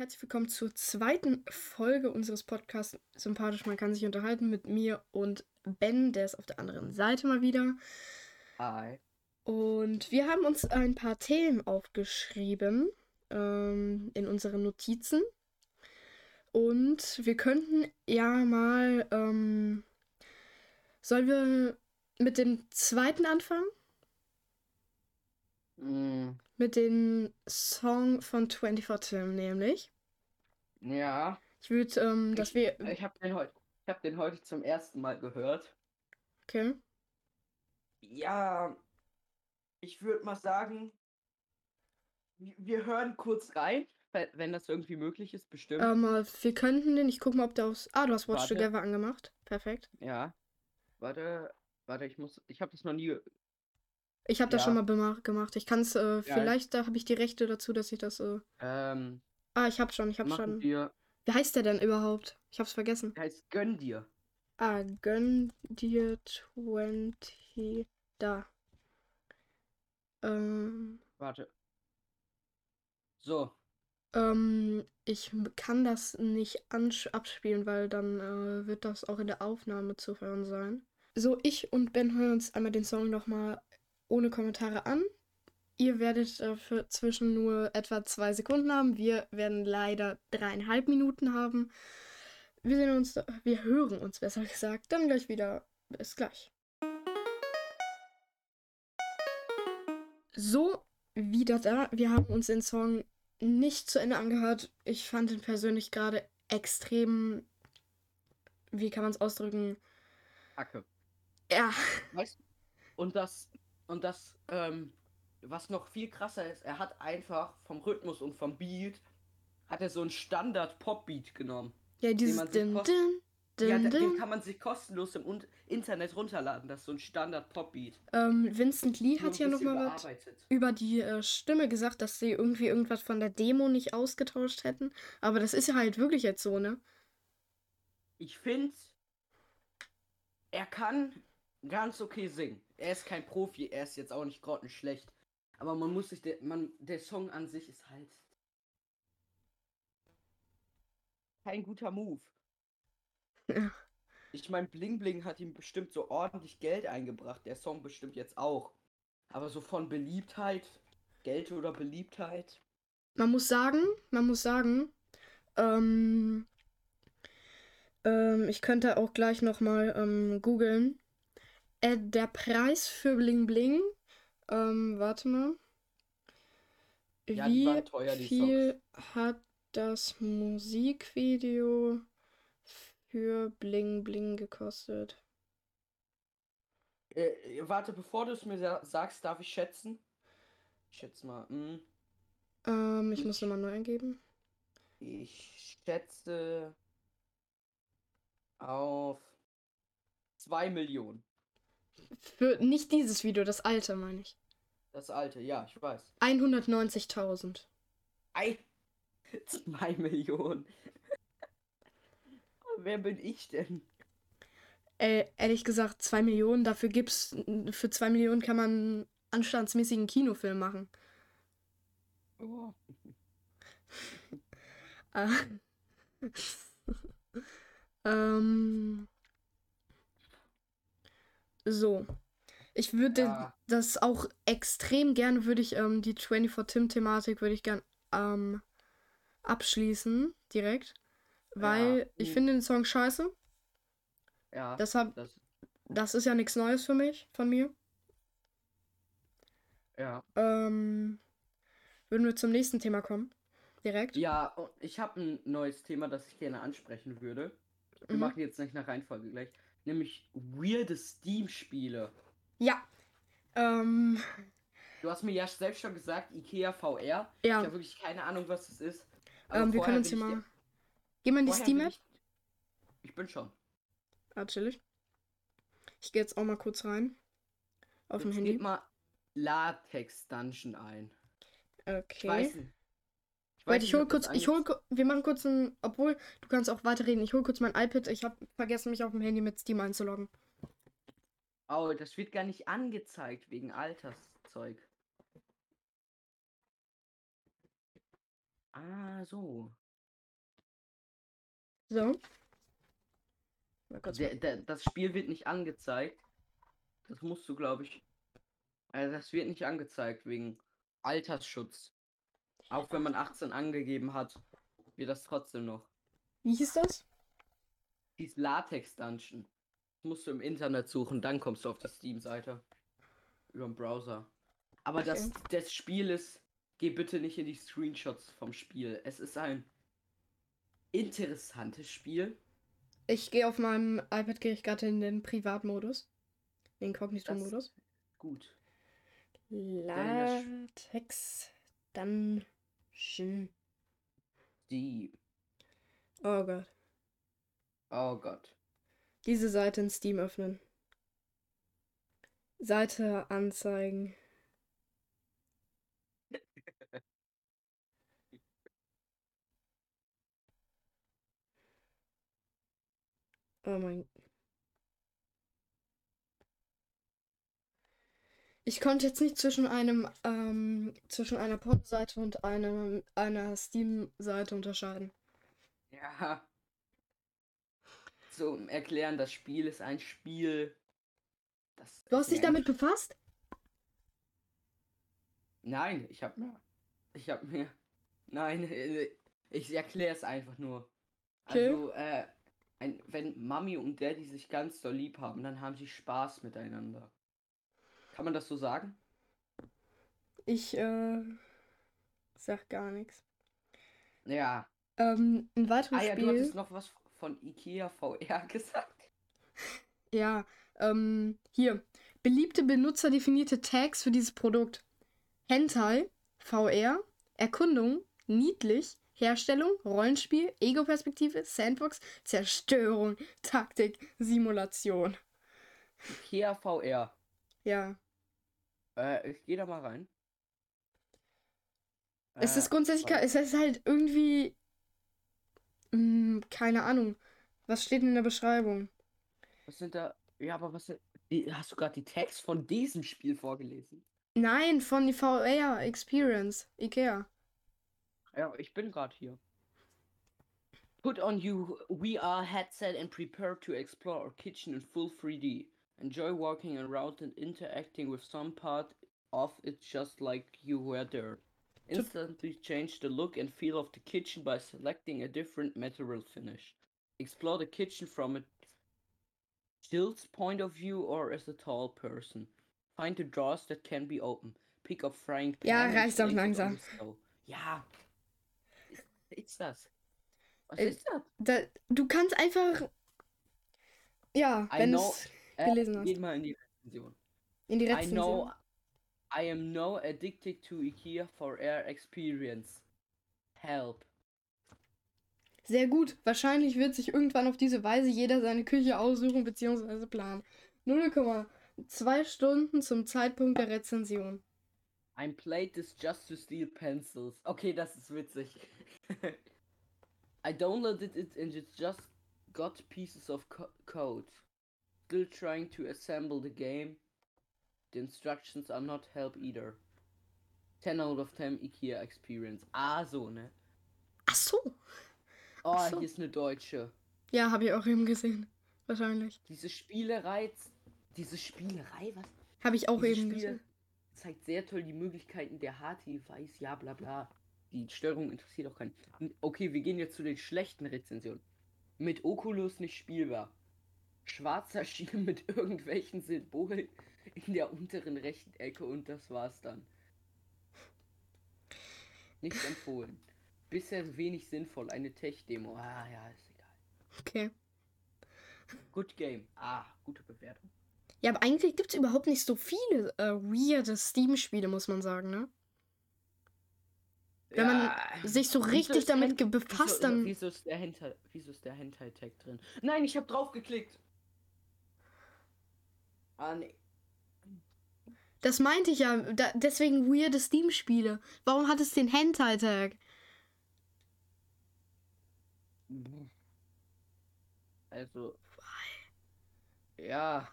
herzlich willkommen zur zweiten Folge unseres Podcasts Sympathisch, man kann sich unterhalten mit mir und Ben, der ist auf der anderen Seite mal wieder. Hi. Und wir haben uns ein paar Themen aufgeschrieben ähm, in unseren Notizen. Und wir könnten ja mal, ähm, sollen wir mit dem zweiten anfangen? Mm, Mit dem Song von 24 Tim, nämlich. ja, Ich würde, ähm, dass ich, wir. ich habe den ich habe den heute zum ersten Mal gehört. Okay. Ja, ich würde mal sagen, wir hören kurz rein, we- wenn das irgendwie möglich ist, bestimmt. Ähm, äh, wir könnten den, ich guck mal, ob der aus. Ah, du hast Watch Warte. Together angemacht. Perfekt. Ja, warte, warte, ich muss, ich habe das noch nie. Ich habe das Ja. schon mal gemacht. Ich kann es, äh, vielleicht da habe ich die Rechte dazu, dass ich das. Äh... Ähm, Ah, ich hab schon, ich hab machen schon. wir, Wie heißt der denn überhaupt? Ich hab's vergessen. heißt gönn dir. Ah, gönn dir 20. Da. Ähm, Warte. So, ähm, ich kann das nicht abspielen, weil dann äh, wird das auch in der Aufnahme zu hören sein. So, ich und Ben hören uns einmal den Song nochmal ohne Kommentare an. Ihr werdet dafür zwischen nur etwa zwei Sekunden haben. Wir werden leider dreieinhalb Minuten haben. Wir sehen uns, wir hören uns besser gesagt, dann gleich wieder. Bis gleich. So, wieder da. Wir haben uns den Song nicht zu Ende angehört. Ich fand ihn persönlich gerade extrem. Wie kann man es ausdrücken? Hacke. Ja, Weißt du? Und das, und das, ähm, was noch viel krasser ist, er hat einfach vom Rhythmus und vom Beat, hat er so einen Standard-Pop-Beat genommen. ja, dieses man sich Din, Din, ja, Din, den kann man sich kostenlos im Internet runterladen. Das ist so ein Standard-Pop-Beat. Ähm, Vincent Lee hat ja noch bisschen mal was über die äh, Stimme gesagt, dass sie irgendwie irgendwas von der Demo nicht ausgetauscht hätten. Aber das ist ja halt wirklich jetzt so, ne? Ich finde, er kann ganz okay singen. Er ist kein Profi, er ist jetzt auch nicht grottenschlecht. Aber man muss sich, der, man, der Song an sich ist halt kein guter Move. Ich meine, Bling Bling hat ihm bestimmt so ordentlich Geld eingebracht. Der Song bestimmt jetzt auch. Aber so von Beliebtheit, Geld oder Beliebtheit. Man muss sagen, man muss sagen, ähm, ähm, ich könnte auch gleich noch mal ähm, googeln. Äh, der Preis für Bling Bling, ähm, warte mal. Ja, die Wie teuer, die viel hat das Musikvideo für Bling Bling gekostet? Äh, warte, bevor du es mir sa sagst, darf ich schätzen? Ich schätze mal. Hm, Ähm, ich Ich- muss nochmal neu eingeben. ich schätze auf 2 Millionen. Für nicht dieses Video, das alte, meine ich. Das alte, ja, ich weiß. 190.000. Ei, 2 Millionen. Wer bin ich denn? Äh, ehrlich gesagt, 2 Millionen, dafür gibt's, für 2 Millionen kann man einen anstandsmäßigen Kinofilm machen. Oh. Äh, ähm, so. Ich würde Ja. das auch extrem gerne, würde ich ähm, die 24 Tim-Thematik würde ich gern ähm, abschließen, direkt. Weil Ja, ich finde den Song scheiße. Ja, Deshalb, das, das ist ja nichts Neues für mich, von mir. ja. Ähm, würden wir zum nächsten Thema kommen? Direkt? Ja, ich habe ein neues Thema, das ich gerne ansprechen würde. Wir Mhm. machen jetzt nicht nach Reihenfolge gleich. Nämlich weirde Steam-Spiele. Ja. Ähm, Du hast mir ja selbst schon gesagt, Ikea VR. ja, Ich habe wirklich keine Ahnung, was das ist. Ähm, wir vorher können uns hier mal. Geh mal in die Steam-App. Ich, ich bin schon. Ah, chillig. Ich gehe jetzt auch mal kurz rein. Auf dem Handy. Gib mal Latex Dungeon ein. Ich weiß Okay. nicht. Ich Warte, ich hol ob das kurz, ich hol, wir machen kurz ein, obwohl, du kannst auch weiterreden. Ich hol kurz mein iPad. Ich habe vergessen, mich auf dem Handy mit Steam einzuloggen. Oh, das wird gar nicht angezeigt wegen Alterszeug. Ah, so. So. Der, der, das Spiel wird nicht angezeigt. Das musst du, glaube ich. Also das wird nicht angezeigt wegen Altersschutz. Auch wenn man 18 angegeben hat, wird das trotzdem noch. Wie hieß das? Dies Latex Dungeon. Das musst du im Internet suchen, dann kommst du auf die Steam-Seite. Über den Browser. Aber das, Okay. das Spiel ist. Geh bitte nicht in die Screenshots vom Spiel. Es ist ein interessantes Spiel. Ich gehe auf meinem iPad gehe ich gerade in den Privatmodus. Den Inkognito-Modus. Gut. Latex. Dungeon. Die. Oh Gott. Oh Gott. Diese Seite in Steam öffnen. Seite anzeigen. Oh mein. Ich konnte jetzt nicht zwischen einem ähm, zwischen einer Porno-Seite und einem, einer Steam-Seite unterscheiden. Ja. Zum Erklären, das Spiel ist ein Spiel. Das Du hast dich damit befasst? Nein, ich hab mir. Ich hab mir. Nein, äh, ich erkläre es einfach nur. Okay. Also, äh, ein, wenn Mami und Daddy sich ganz doll lieb haben, dann haben sie Spaß miteinander. Kann man das so sagen? Ich äh, sag gar nichts. Ja. Ähm, ein weiteres Ah ja, du Spiel. hattest noch was von Ikea VR gesagt. Ja, ähm, hier. Beliebte benutzerdefinierte Tags für dieses Produkt. Hentai, VR, Erkundung, niedlich, Herstellung, Rollenspiel, Ego-Perspektive, Sandbox, Zerstörung, Taktik, Simulation. Ikea VR. Ja. Äh, ich geh da mal rein. Es Äh, ist grundsätzlich, es ist halt irgendwie, mh, keine Ahnung. Was steht in der Beschreibung? Was sind da? Ja, aber was hast du gerade die Tags von diesem Spiel vorgelesen? Nein, von die VR Experience, Ikea. Ja, ich bin gerade hier. Put on your VR headset and prepare to explore our kitchen in full 3D. Enjoy walking around and interacting with some part of it just like you were there. Instantly change the look and feel of the kitchen by selecting a different material finish. Explore the kitchen from a child's point of view or as a tall person. Find the drawers that can be opened. Pick up frying pan. Ja, and reicht doch place it on langsam. Ja. Was ist das? Was ist das? Da, du kannst einfach, ja, wenn du know- es gelesen hast. Geht mal in die Rezension. in die I Rezension. know I am no addicted to IKEA for air experience. Help. Sehr gut. Wahrscheinlich wird sich irgendwann auf diese Weise jeder seine Küche aussuchen bzw. planen. 0,2 Stunden zum Zeitpunkt der Rezension. I'm played this just to steal pencils. Okay, das ist witzig. I downloaded it and it just got pieces of co code. Still trying to assemble the game. The instructions are not help either. 10 out of 10 IKEA experience. Ah, so, ne? Ach so. Oh, Ach so. hier ist eine deutsche. Ja, habe ich auch eben gesehen. Wahrscheinlich. Diese Spielerei. Diese Spielerei, was? Habe ich auch Dieses eben Spiel gesehen. zeigt sehr toll die Möglichkeiten der HT-Weiß, ja bla bla. Die Steuerung interessiert auch keinen. Okay, wir gehen jetzt zu den schlechten Rezensionen. Mit Oculus nicht spielbar. Schwarzer Schirm mit irgendwelchen Symbolen in der unteren rechten Ecke und das war's dann. Nicht empfohlen. Bisher wenig sinnvoll. Eine Tech-Demo. Ah ja, ist egal. Okay. Good Game. Ah, gute Bewertung. Ja, aber eigentlich gibt es überhaupt nicht so viele äh, weirde Steam-Spiele, muss man sagen, ne? Wenn man sich so richtig damit befasst, wieso, dann. Wieso ist der Hentai, wieso ist der Hentai-Tag drin? Nein, ich habe draufgeklickt. Ah, nee. Das meinte ich ja. Da, deswegen weirde Steam-Spiele. Warum hat es den Hentai-Tag? Also. Ja.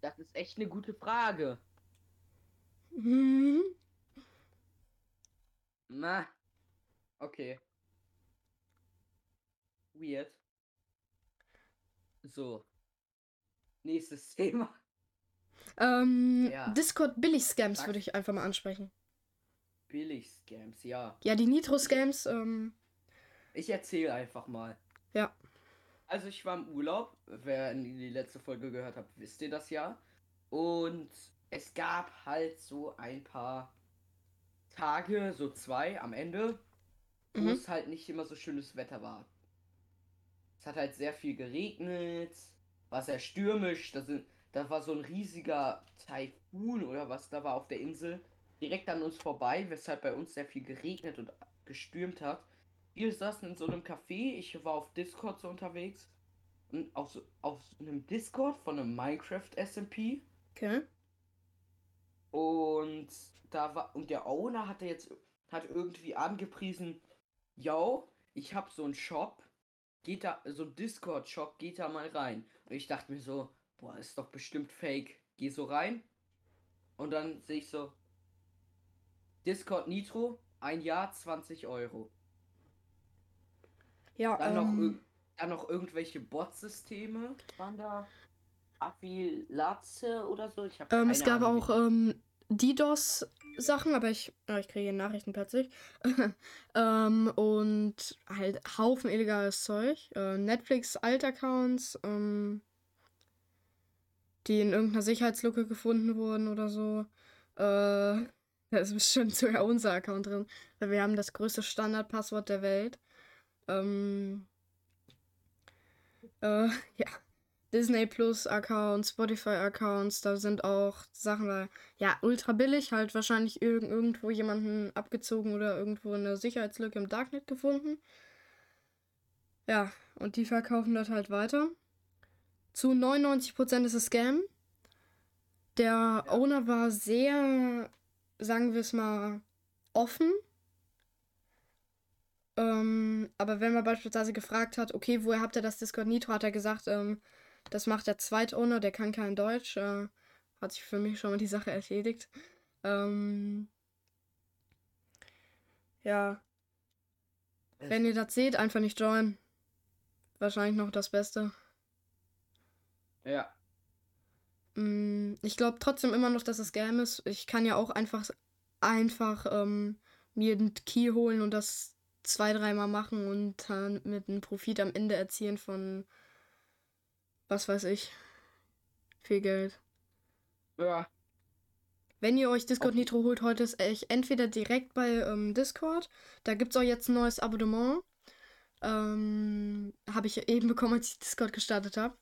Das ist echt eine gute Frage. Mhm. Na. Okay. weird. So. Nächstes Thema. Ähm, Ja. Discord Billig-Scams würde ich einfach mal ansprechen. Billig-Scams, ja. Ja, die Nitro-Scams, ähm, Ich erzähle einfach mal. Ja. Also ich war im Urlaub. Wer in die letzte Folge gehört hat, wisst ihr das ja. Und es gab halt so ein paar Tage, so zwei am Ende, wo Mhm. es halt nicht immer so schönes Wetter war. Es hat halt sehr viel geregnet, war sehr stürmisch. Da, sind, da war so ein riesiger Taifun oder was da war auf der Insel direkt an uns vorbei, weshalb bei uns sehr viel geregnet und gestürmt hat. Wir saßen in so einem Café, ich war auf Discord so unterwegs. Und auf, so, auf so einem Discord von einem Minecraft SMP. okay. Und da war. Und der Owner hatte jetzt hat irgendwie angepriesen, yo, ich hab so einen Shop. Geht da, so ein Discord-Shop, geht da mal rein. Und ich dachte mir so, boah, ist doch bestimmt fake. Geh so rein. Und dann sehe ich so, Discord Nitro, ein Jahr 20 Euro. Ja, Dann, noch, ähm, irg- dann noch irgendwelche Bot-Systeme waren da. Affiliate oder so. Ich habe ähm, es gab auch ähm, DDoS-Sachen, aber ich, ja, ich kriege Nachrichten plötzlich. ähm, und halt Haufen illegales Zeug. Äh, Netflix-Alt-Accounts, ähm, die in irgendeiner Sicherheitslücke gefunden wurden oder so. Äh, da ist bestimmt sogar unser Account drin. Weil wir haben das größte Standardpasswort der Welt. Ähm, äh, ja. Disney Plus Accounts, Spotify Accounts, da sind auch Sachen da, ja, ultra billig, halt wahrscheinlich irg irgendwo jemanden abgezogen oder irgendwo eine Sicherheitslücke im Darknet gefunden. Ja, und die verkaufen das halt weiter. Zu 99% ist es Scam. Der. Owner war sehr, sagen wir es mal, offen. Ähm, aber wenn man beispielsweise gefragt hat, okay, woher habt ihr das Discord Nitro, hat er gesagt, ähm, das macht der Zweitowner, der kann kein Deutsch. Äh, hat sich für mich schon mal die Sache erledigt. Ähm, ja, wenn ihr das seht, einfach nicht joinen. Wahrscheinlich noch das Beste. Ja. Mm, Ich glaube trotzdem immer noch, dass es Scam ist. Ich kann ja auch einfach, einfach ähm, mir einen Key holen und das zwei, dreimal machen und dann mit einem Profit am Ende erzielen von, was weiß ich, viel Geld. Ja. Wenn ihr euch Discord Nitro holt, heute ist echt entweder direkt bei ähm, Discord. Da gibt es auch jetzt ein neues Abonnement. Ähm, habe ich eben bekommen, als ich Discord gestartet habe.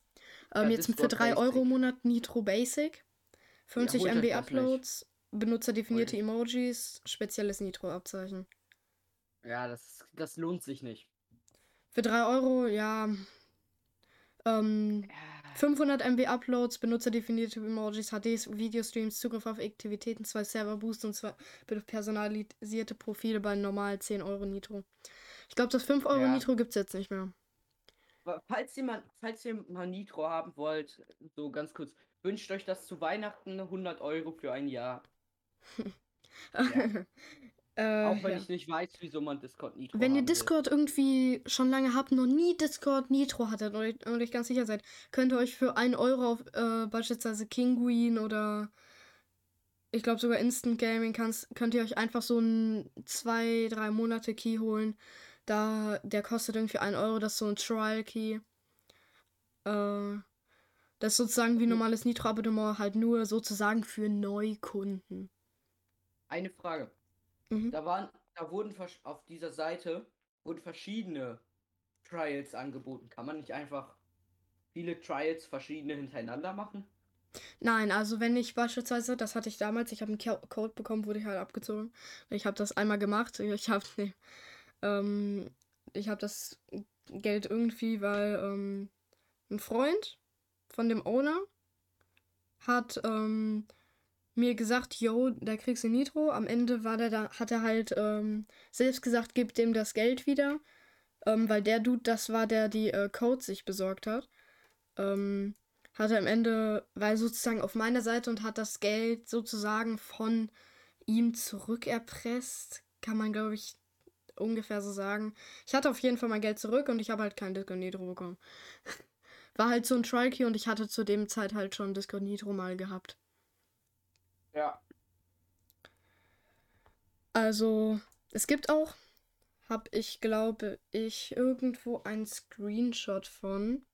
Ähm, Ja, jetzt für Discord 3 Euro Basic. im Monat Nitro Basic. 50 holt euch MB. Uploads, benutzerdefinierte Emojis, spezielles Nitro-Abzeichen. Ja, das, das lohnt sich nicht. Für 3 Euro, ja. Ähm, 500 MB Uploads, benutzerdefinierte Emojis, HDs, Videostreams, Zugriff auf Aktivitäten, zwei Server-Boosts und zwei personalisierte Profile bei normal 10 Euro Nitro. Ich glaube, das 5 Euro Ja. Nitro gibt es jetzt nicht mehr. Falls ihr, mal, falls ihr mal Nitro haben wollt, so ganz kurz, wünscht euch das zu Weihnachten 100 Euro für ein Jahr. äh, Auch wenn ja. ich nicht weiß, wieso man Discord Nitro Wenn ihr haben will. Discord irgendwie schon lange habt, noch nie Discord Nitro hattet und euch, ganz sicher seid, könnt ihr euch für 1 Euro auf äh, beispielsweise Kinguin oder ich glaube sogar Instant Gaming kannst, könnt ihr euch einfach so einen 2, 3 Monate Key holen. Da, der kostet irgendwie 1 Euro, das ist so ein Trial Key. Äh, das ist sozusagen wie normales Nitro-Abonnement, halt nur sozusagen für Neukunden. Eine Frage. Mhm. Da waren, da wurden auf dieser Seite wurden verschiedene Trials angeboten. Kann man nicht einfach viele Trials verschiedene hintereinander machen? Nein, also wenn ich beispielsweise, das hatte ich damals, ich habe einen Code bekommen, wurde ich halt abgezogen. Ich habe das einmal gemacht. Ich habe nee, ähm, ich habe das Geld irgendwie, weil ähm, ein Freund von dem Owner hat ähm, mir gesagt, yo, da kriegst du Nitro. Am Ende war der da, hat er halt ähm, selbst gesagt, gib dem das Geld wieder, ähm, weil der Dude, das war der, die äh, Codes sich besorgt hat. Ähm, hat er am Ende, er sozusagen auf meiner Seite und hat das Geld sozusagen von ihm zurückerpresst. Kann man, glaube ich, ungefähr so sagen. Ich hatte auf jeden Fall mein Geld zurück und ich habe halt kein Discord Nitro bekommen. War halt so ein Trial Key und ich hatte zu dem Zeit halt schon Discord Nitro mal gehabt. Ja. Also, es gibt auch, habe ich glaube ich irgendwo ein Screenshot von.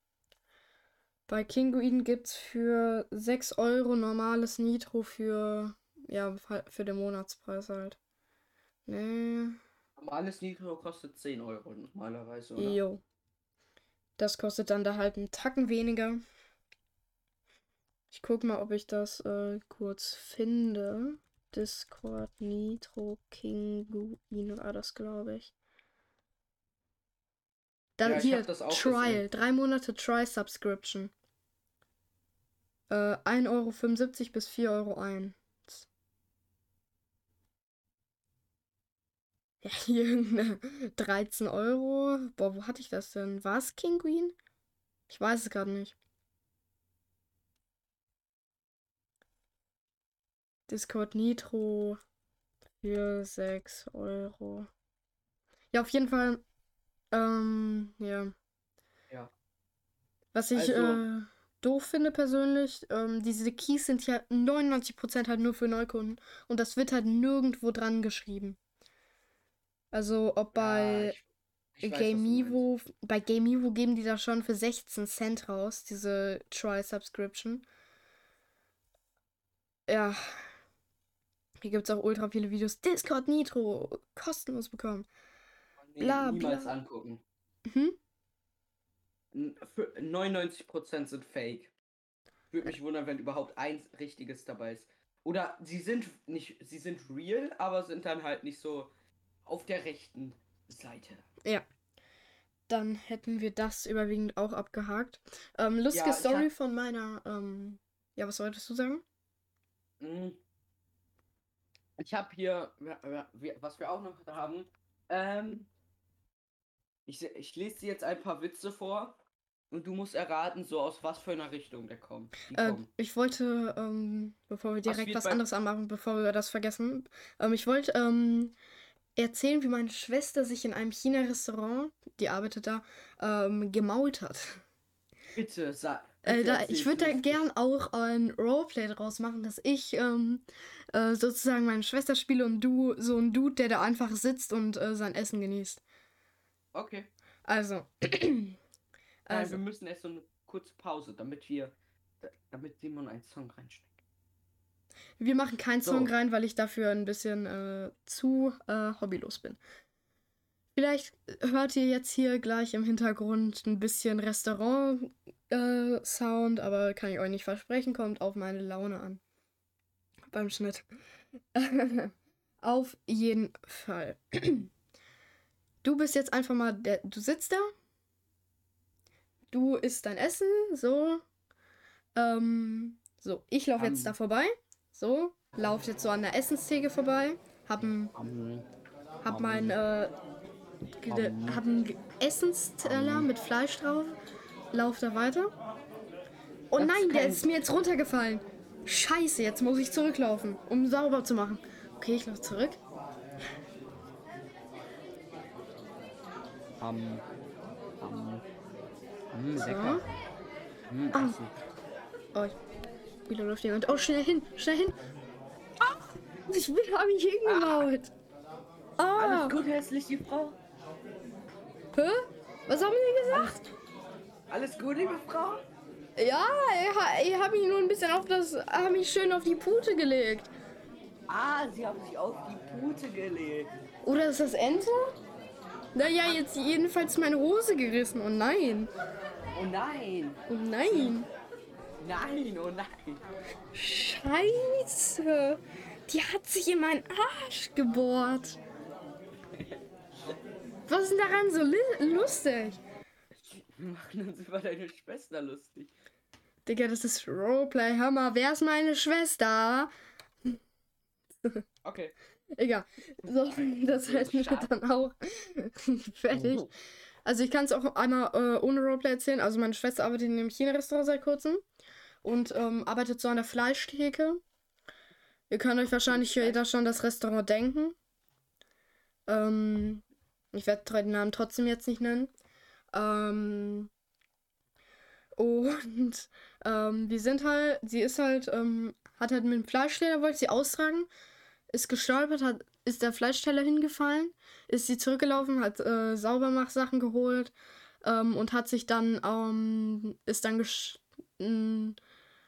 Bei Kinguin gibt es für 6 Euro normales Nitro für, ja, für den Monatspreis halt. Nee. Normales Nitro kostet 10 Euro normalerweise, oder? Jo. Das kostet dann da halt einen Tacken weniger. Ich guck mal, ob ich das äh, kurz finde. Discord Nitro Kinguin war das, glaube ich. Dann Ja, hier, Trial. gesehen. Drei Monate Try-Subscription. Äh, 1,75 Euro bis 4,01 Euro. Ja, hier irgendeine 13 Euro. Boah, wo hatte ich das denn? War es King Queen? Ich weiß es gerade nicht. Discord Nitro für 6 Euro. Ja, auf jeden Fall. Ähm, ja. Ja. Was ich Also- äh, doof finde persönlich, ähm, diese Keys sind ja 99% halt nur für Neukunden und das wird halt nirgendwo dran geschrieben. Also ob Ja, bei meinst. GameEvo, bei GameEvo geben die das schon für 16 Cent raus, diese Try-Subscription. Ja. Hier gibt es auch ultra viele Videos. Discord Nitro, kostenlos bekommen. Nee, bla, niemals bla. angucken. Mhm. N- für 99% sind fake. Würde mich wundern, wenn überhaupt eins richtiges dabei ist. Oder sie sind nicht, sie sind real, aber sind dann halt nicht so auf der rechten Seite. Dann hätten wir das überwiegend auch abgehakt. Ähm, lustige Ja, Story hab- von meiner. Ähm, ja, was wolltest du sagen? Mm. Ich habe hier, was wir auch noch haben, ähm, ich, ich lese dir jetzt ein paar Witze vor und du musst erraten, so aus was für einer Richtung der kommt. Äh, ich wollte, ähm, bevor wir direkt was bei- anderes anmachen, bevor wir das vergessen, ähm, ich wollte ähm, erzählen, wie meine Schwester sich in einem China-Restaurant, die arbeitet da, ähm, gemault hat. Bitte, sag. Äh, da, ich würde da gern auch ein Roleplay draus machen, dass ich ähm, äh, sozusagen meine Schwester spiele und du so ein Dude, der da einfach sitzt und äh, sein Essen genießt. Okay. Also. Nein, also wir müssen erst so eine kurze Pause, damit wir, da- damit Simon einen Song reinsteckt. wir machen keinen So. Song rein, weil ich dafür ein bisschen äh, zu äh, hobbylos bin. Vielleicht hört ihr jetzt hier gleich im Hintergrund ein bisschen Restaurant-Sound, aber kann ich euch nicht versprechen, kommt auf meine Laune an. Beim Schnitt. auf jeden Fall. Du bist jetzt einfach mal der. Du sitzt da. Du isst dein Essen. So. Ähm, so, ich laufe jetzt Am- da vorbei. So. Lauf jetzt so an der Essenstheke vorbei. Hab ein Um, hab mein, äh, ge- hab einen Essensteller mit Fleisch drauf. Lauf da weiter. Oh Das nein, der ist mir jetzt runtergefallen. Scheiße, jetzt muss ich zurücklaufen, um sauber zu machen. Okay, ich laufe zurück. um, um, um, So. lecker. Mm, Ah. Oh, wieder läuft jemand. Oh, schnell hin, schnell hin. Ah, ich will, hab mich hingemault. Ah, Alles gut, hässliche Frau? hä? Was haben Sie gesagt? Alles gut, liebe Frau? Ja, ich, ich habe mich nur ein bisschen auf das, hab mich schön auf die Pute gelegt. Ah, sie haben sich auf die Pute gelegt. Oder ist das Ente? Naja, jetzt jedenfalls meine Hose gerissen. Oh nein. Oh nein. Oh nein. Nein, oh nein. Scheiße. Die hat sich in meinen Arsch gebohrt. Was ist denn daran so lustig? Wir machen uns über deine Schwester lustig. Digga, das ist Roleplay. Mal, wer ist meine Schwester? Okay. Egal. So, das hätten wir dann auch fertig. Also ich kann es auch einmal äh, ohne Roleplay erzählen. Also meine Schwester arbeitet in einem China-Restaurant seit kurzem und ähm, arbeitet so an der Fleischtheke. Ihr könnt euch wahrscheinlich jeder schon das Restaurant denken. Ähm, Ich werde den Namen trotzdem jetzt nicht nennen. Ähm, und ähm, wir sind halt, sie ist halt, ähm, hat halt mit dem Fleischteller, wollte sie austragen, ist gestolpert, hat, ist der Fleischteller hingefallen, ist sie zurückgelaufen, hat äh, Saubermachsachen geholt ähm, und hat sich dann, ähm, ist dann, mh,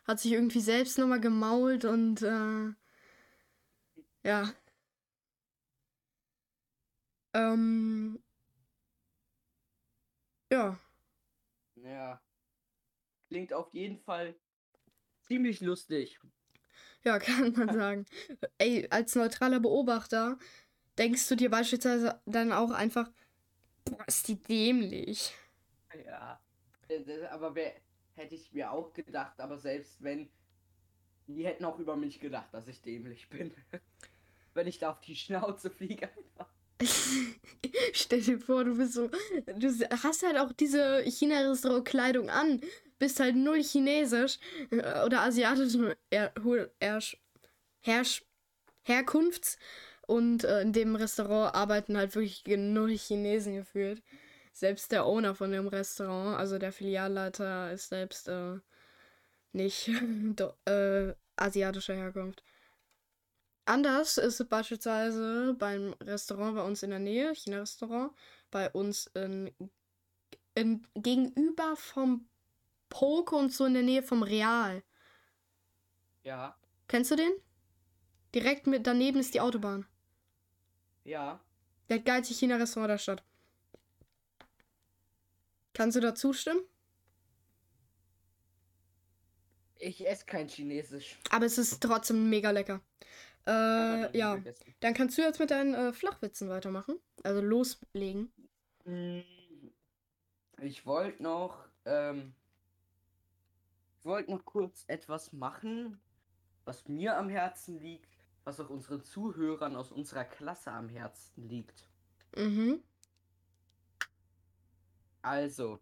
hat sich irgendwie selbst nochmal gemault und, äh, ja. Ähm, ja. Ja. Klingt auf jeden Fall ziemlich lustig. Ja, kann man sagen. Ey, als neutraler Beobachter denkst du dir beispielsweise dann auch einfach, boah, ist die dämlich. Ja. Aber wer, hätte ich mir auch gedacht, aber selbst wenn, die hätten auch über mich gedacht, dass ich dämlich bin. wenn ich da auf die Schnauze fliege einfach. Stell dir vor, du bist so, du hast halt auch diese China-Restaurant-Kleidung an, bist halt null chinesisch äh, oder asiatisch er, er, Herrsch, Herkunfts und äh, in dem Restaurant arbeiten halt wirklich null Chinesen gefühlt. Selbst der Owner von dem Restaurant, also der Filialleiter, ist selbst äh, nicht äh, asiatischer Herkunft. Anders ist es beispielsweise beim Restaurant bei uns in der Nähe, China-Restaurant, bei uns in, in, gegenüber vom Poke und so in der Nähe vom Real. Ja. Kennst du den? Direkt mit daneben ist die Autobahn. Ja. Der geilste China-Restaurant der Stadt. Kannst du da zustimmen? Ich esse kein Chinesisch. Aber es ist trotzdem mega lecker. Äh, ja. Dann kannst du jetzt mit deinen äh, Flachwitzen weitermachen. Also loslegen. Mm, ich wollte noch, ähm, ich wollte noch kurz etwas machen, was mir am Herzen liegt, was auch unseren Zuhörern aus unserer Klasse am Herzen liegt. Mhm. Also,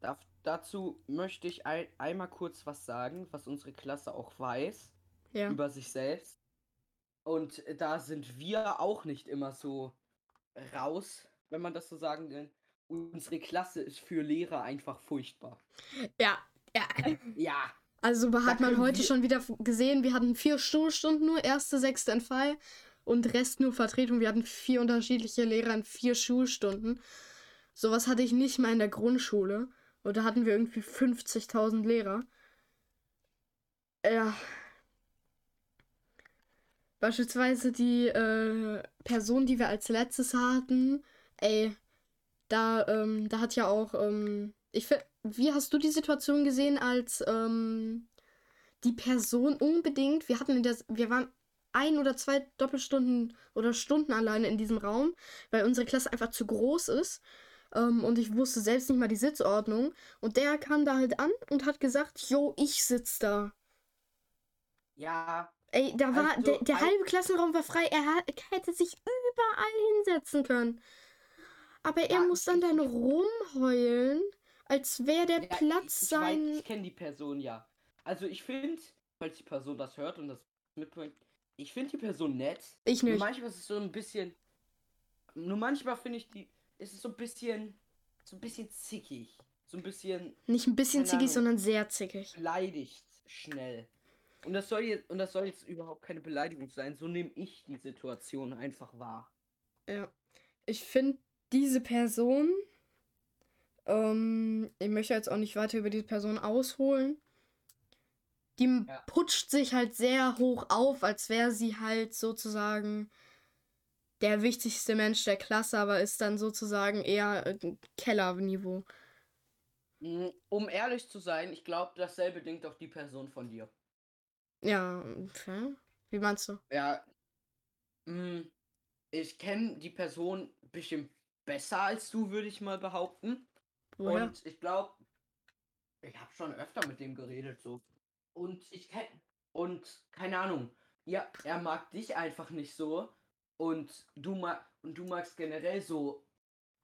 darf, dazu möchte ich ein, einmal kurz was sagen, was unsere Klasse auch weiß ja. über sich selbst. Und da sind wir auch nicht immer so raus, wenn man das so sagen will. Unsere Klasse ist für Lehrer einfach furchtbar. Ja, ja. Ja. Also hat man heute schon wieder gesehen, wir hatten vier Schulstunden nur, erste, sechste Entfall und Rest nur Vertretung. Wir hatten vier unterschiedliche Lehrer in vier Schulstunden. Sowas hatte ich nicht mal in der Grundschule. Und da hatten wir irgendwie 50.000 Lehrer. Ja, Beispielsweise die äh, Person, die wir als letztes hatten, ey, da, ähm, da hat ja auch, ähm, ich wie hast du die Situation gesehen, als ähm, die Person unbedingt, wir hatten in der, wir waren ein oder zwei Doppelstunden oder Stunden alleine in diesem Raum, weil unsere Klasse einfach zu groß ist. Ähm, und ich wusste selbst nicht mal die Sitzordnung. Und der kam da halt an und hat gesagt, jo, ich sitz da. Ja, Ey, da war also, der, der halbe Klassenraum war frei. Er, hat, hätte sich überall hinsetzen können. Aber er ja, muss dann dann rumheulen, als wäre der ja, Platz ich, sein. Weiß, ich kenne die Person ja. Also ich finde, falls die Person das hört und das mitbringt, ich finde die Person nett. Ich nicht. Nur manchmal ist es so ein bisschen. Nur manchmal finde ich die. Ist es so ein bisschen. So ein bisschen zickig. So ein bisschen. Nicht ein bisschen zickig, Ahnung, sondern sehr zickig. Beleidigt schnell. Und das soll jetzt, und das soll jetzt überhaupt keine Beleidigung sein. So nehme ich die Situation einfach wahr. Ja. Ich finde diese Person, ähm, ich möchte jetzt auch nicht weiter über diese Person ausholen. Die ja. putscht sich halt sehr hoch auf, als wäre sie halt sozusagen der wichtigste Mensch der Klasse, aber ist dann sozusagen eher Kellerniveau. Mm, um ehrlich zu sein, ich glaube, dasselbe denkt auch die Person von dir. Ja, okay. Wie meinst du? Ja. Mh, hm, ich kenne die Person bestimmt besser als du, würde ich mal behaupten. Woher? Und ich glaube, ich habe schon öfter mit dem geredet so. Und ich kenne und keine Ahnung. Ja, er mag dich einfach nicht so und du mag und du magst generell so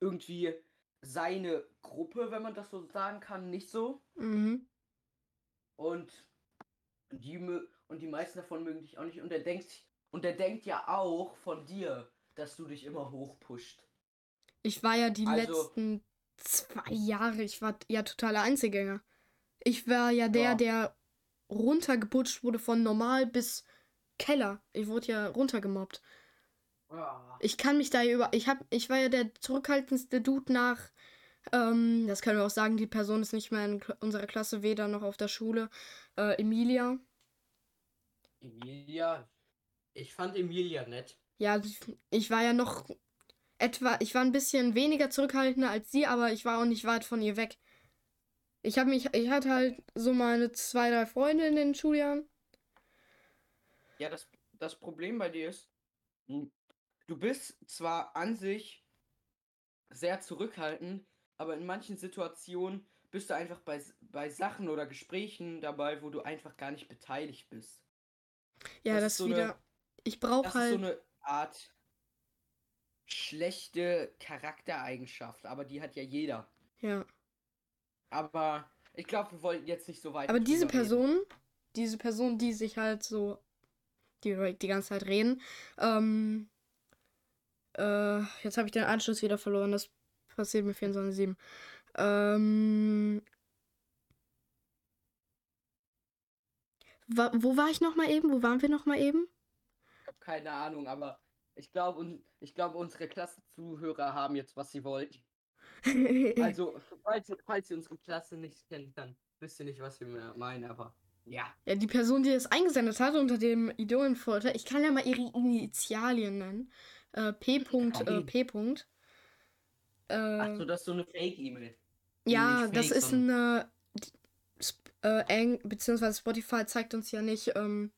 irgendwie seine Gruppe, wenn man das so sagen kann, nicht so. Mhm. Und die und die meisten davon mögen dich auch nicht und der denkt und der denkt ja auch von dir, dass du dich immer hochpusht. Ich war ja die Also- letzten zwei Jahre, ich war ja totaler Einzelgänger. Ich war ja der, Ja. der runtergeputscht wurde von normal bis Keller. Ich wurde ja runtergemobbt. Ah. Ich kann mich da ja über. Ich hab, ich war ja der zurückhaltendste Dude nach. Ähm, das können wir auch sagen, die Person ist nicht mehr in unserer Klasse, weder noch auf der Schule. Äh, Emilia. Emilia. Ich fand Emilia nett. Ja, ich war ja noch etwa, ich war ein bisschen weniger zurückhaltender als sie, aber ich war auch nicht weit von ihr weg. Ich habe mich, ich hatte halt so meine zwei, drei Freunde in den Schuljahren. Ja, das, das Problem bei dir ist, du bist zwar an sich sehr zurückhaltend, aber in manchen Situationen bist du einfach bei, bei Sachen oder Gesprächen dabei, wo du einfach gar nicht beteiligt bist. Ja, Das das, ist so wieder. eine- ich brauche Das halt. ist so eine Art schlechte Charaktereigenschaft, aber die hat ja jeder. ja. Aber ich glaube, wir wollten jetzt nicht so weit. Aber diese drüber reden. Person, diese Person, die sich halt so, die die ganze Zeit reden, ähm, äh, jetzt habe ich den Anschluss wieder verloren, das passiert mir 24-7. Ähm, wa wo war ich noch mal eben? Wo waren wir noch mal eben? Ich habe keine Ahnung, aber ich glaube, ich glaube, unsere Klassenzuhörer haben jetzt, was sie wollten. Also, falls, falls ihr unsere Klasse nicht kennt, dann wisst ihr nicht, was wir me- meinen, aber ja. ja, die Person, die das eingesendet hat unter dem Idolenfolter, ich kann ja mal ihre Initialien nennen. Äh, P. Punkt, äh. P. Punkt. Äh, Achso, das ist so eine Fake-E-Mail. Ja, nicht das fake, ist eine. Äh, eng, beziehungsweise Spotify zeigt uns ja nicht ähm,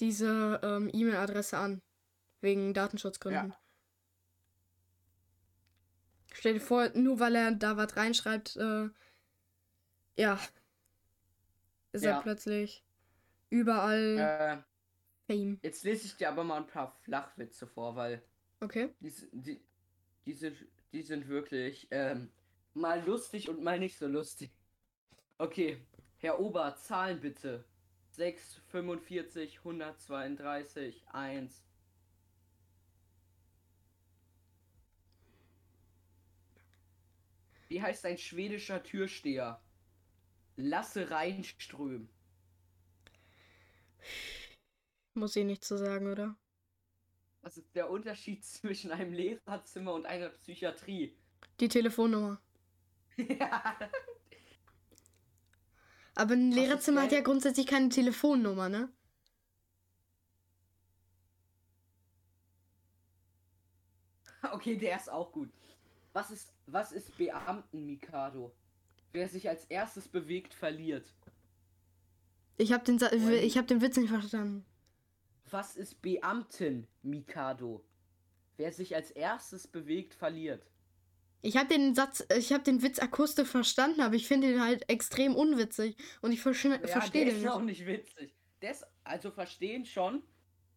diese ähm, E-Mail-Adresse an. Wegen Datenschutzgründen. Stell dir vor, nur weil er da was reinschreibt, äh, ja. Ist Ja. er plötzlich überall Äh, Fame. jetzt lese ich dir aber mal ein paar Flachwitze vor, weil Okay. die, s- die, die, sind, die sind wirklich ähm, mal lustig und mal nicht so lustig. Okay, Herr Ober, Zahlen bitte. 6, 45, 132, 1. Wie heißt ein schwedischer Türsteher? Lasse Reinström. Muss ich nicht zu sagen, oder? Was ist der Unterschied zwischen einem Lehrerzimmer und einer Psychiatrie? Die Telefonnummer. ja. Aber ein Lehrerzimmer hat ja grundsätzlich keine Telefonnummer, ne? Okay, der ist auch gut. Was ist, was ist Beamten-Mikado? Wer sich als erstes bewegt, verliert. Ich habe den, Sa- ich hab den Witz nicht verstanden. Was ist Beamten-Mikado? Wer sich als erstes bewegt, verliert. Ich habe den Satz, ich habe den Witz akustisch verstanden, aber ich finde ihn halt extrem unwitzig und ich verstehe Ja, versteh den ist auch nicht. nicht witzig. Ist, also verstehen schon.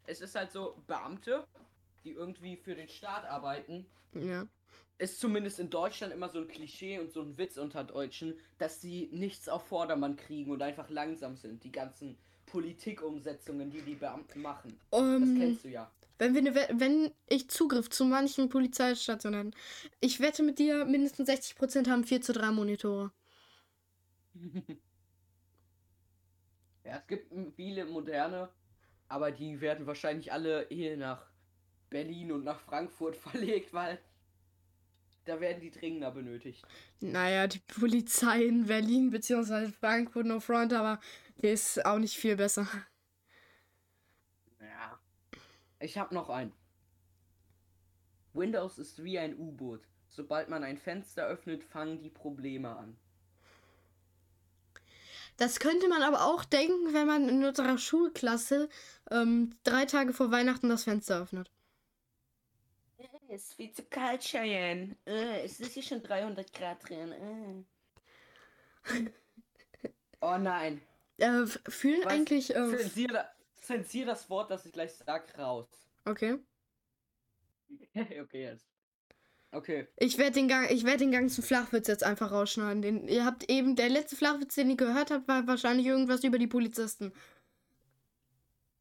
Es ist halt so Beamte, die irgendwie für den Staat arbeiten. Ja. Ist zumindest in Deutschland immer so ein Klischee und so ein Witz unter Deutschen, dass sie nichts auf Vordermann kriegen und einfach langsam sind. Die ganzen Politikumsetzungen, die die Beamten machen. Das Ähm, kennst du ja. wenn, wir ne, We- wenn ich Zugriff zu manchen Polizeistationen hätten, ich wette mit dir, mindestens 60% haben 4 zu 3 Monitore. Ja, es gibt viele moderne, aber die werden wahrscheinlich alle hier nach Berlin und nach Frankfurt verlegt, weil da werden die dringender benötigt. Naja, die Polizei in Berlin bzw. Frankfurt, no front, aber die ist auch nicht viel besser. Ja. Ich habe noch einen. Windows ist wie ein U-Boot. Sobald man ein Fenster öffnet, fangen die Probleme an. Das könnte man aber auch denken, wenn man in unserer Schulklasse ähm, drei Tage vor Weihnachten das Fenster öffnet. Es ist viel zu kalt, Cheyenne. Äh, es ist hier schon 300 Grad drin. Äh. oh nein. Äh, fühlen Was? eigentlich. Äh, Zensier, da- zensier das Wort, das ich gleich sag, raus. okay. okay, jetzt. Okay. Ich werde den, Gang- ich den ganzen Flachwitz jetzt einfach rausschneiden. Den, ihr habt eben. Der letzte Flachwitz, den ihr gehört habt, war wahrscheinlich irgendwas über die Polizisten.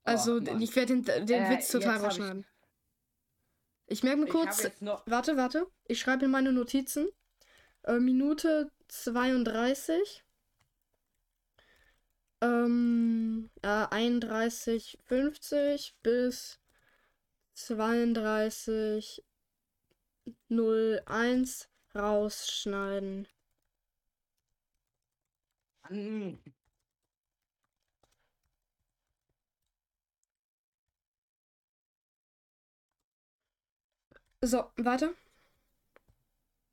Also, Oh, ich werde den, den Äh, Witz total hab ich- rausschneiden. Ich merke mir kurz. Warte, warte. Ich schreibe in meine Notizen. Äh, Minute 32. Ähm, äh, 31, 50 bis 32, 01 rausschneiden. So, warte.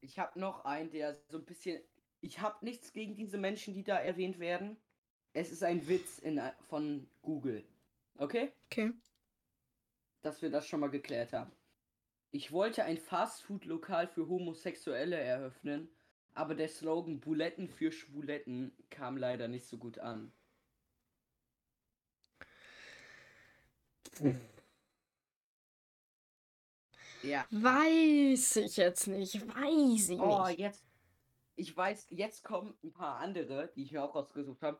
Ich habe noch einen, der so ein bisschen. Ich habe nichts gegen diese Menschen, die da erwähnt werden. Es ist ein Witz in, von Google. Okay? Okay. Dass wir das schon mal geklärt haben. Ich wollte ein Fastfood-Lokal für Homosexuelle eröffnen, aber der Slogan Buletten für Schwuletten kam leider nicht so gut an. Ja. Weiß ich jetzt nicht. Weiß ich Oh, nicht. jetzt. Ich weiß, jetzt kommen ein paar andere, die ich mir auch rausgesucht habe.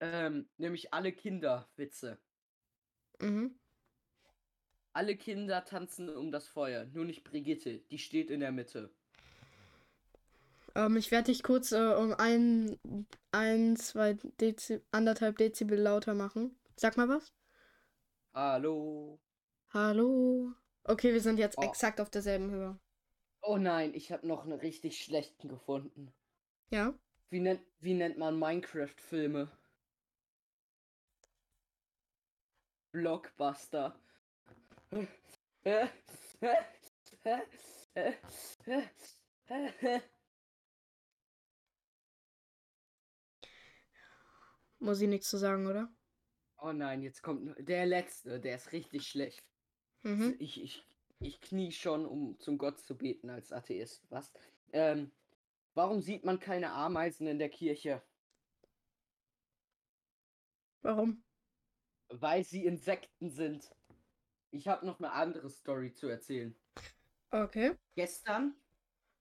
Ähm, nämlich alle Kinderwitze. Mhm. Alle Kinder tanzen um das Feuer, nur nicht Brigitte, die steht in der Mitte. Ähm, ich werde dich kurz äh, um ein, ein, zwei Dezi anderthalb Dezibel lauter machen. Sag mal was. Hallo. Hallo. Okay, wir sind jetzt Oh. exakt auf derselben Höhe. Oh nein, ich habe noch einen richtig schlechten gefunden. Ja? Wie nennt, wie nennt man Minecraft-Filme? Blockbuster. Muss ich nichts zu sagen, oder? Oh nein, jetzt kommt nur- der letzte, der ist richtig schlecht. Mhm. Ich, ich, ich knie schon, um zum Gott zu beten als Atheist. Was? Ähm, warum sieht man keine Ameisen in der Kirche? Warum? Weil sie Insekten sind. Ich habe noch eine andere Story zu erzählen. Okay. Gestern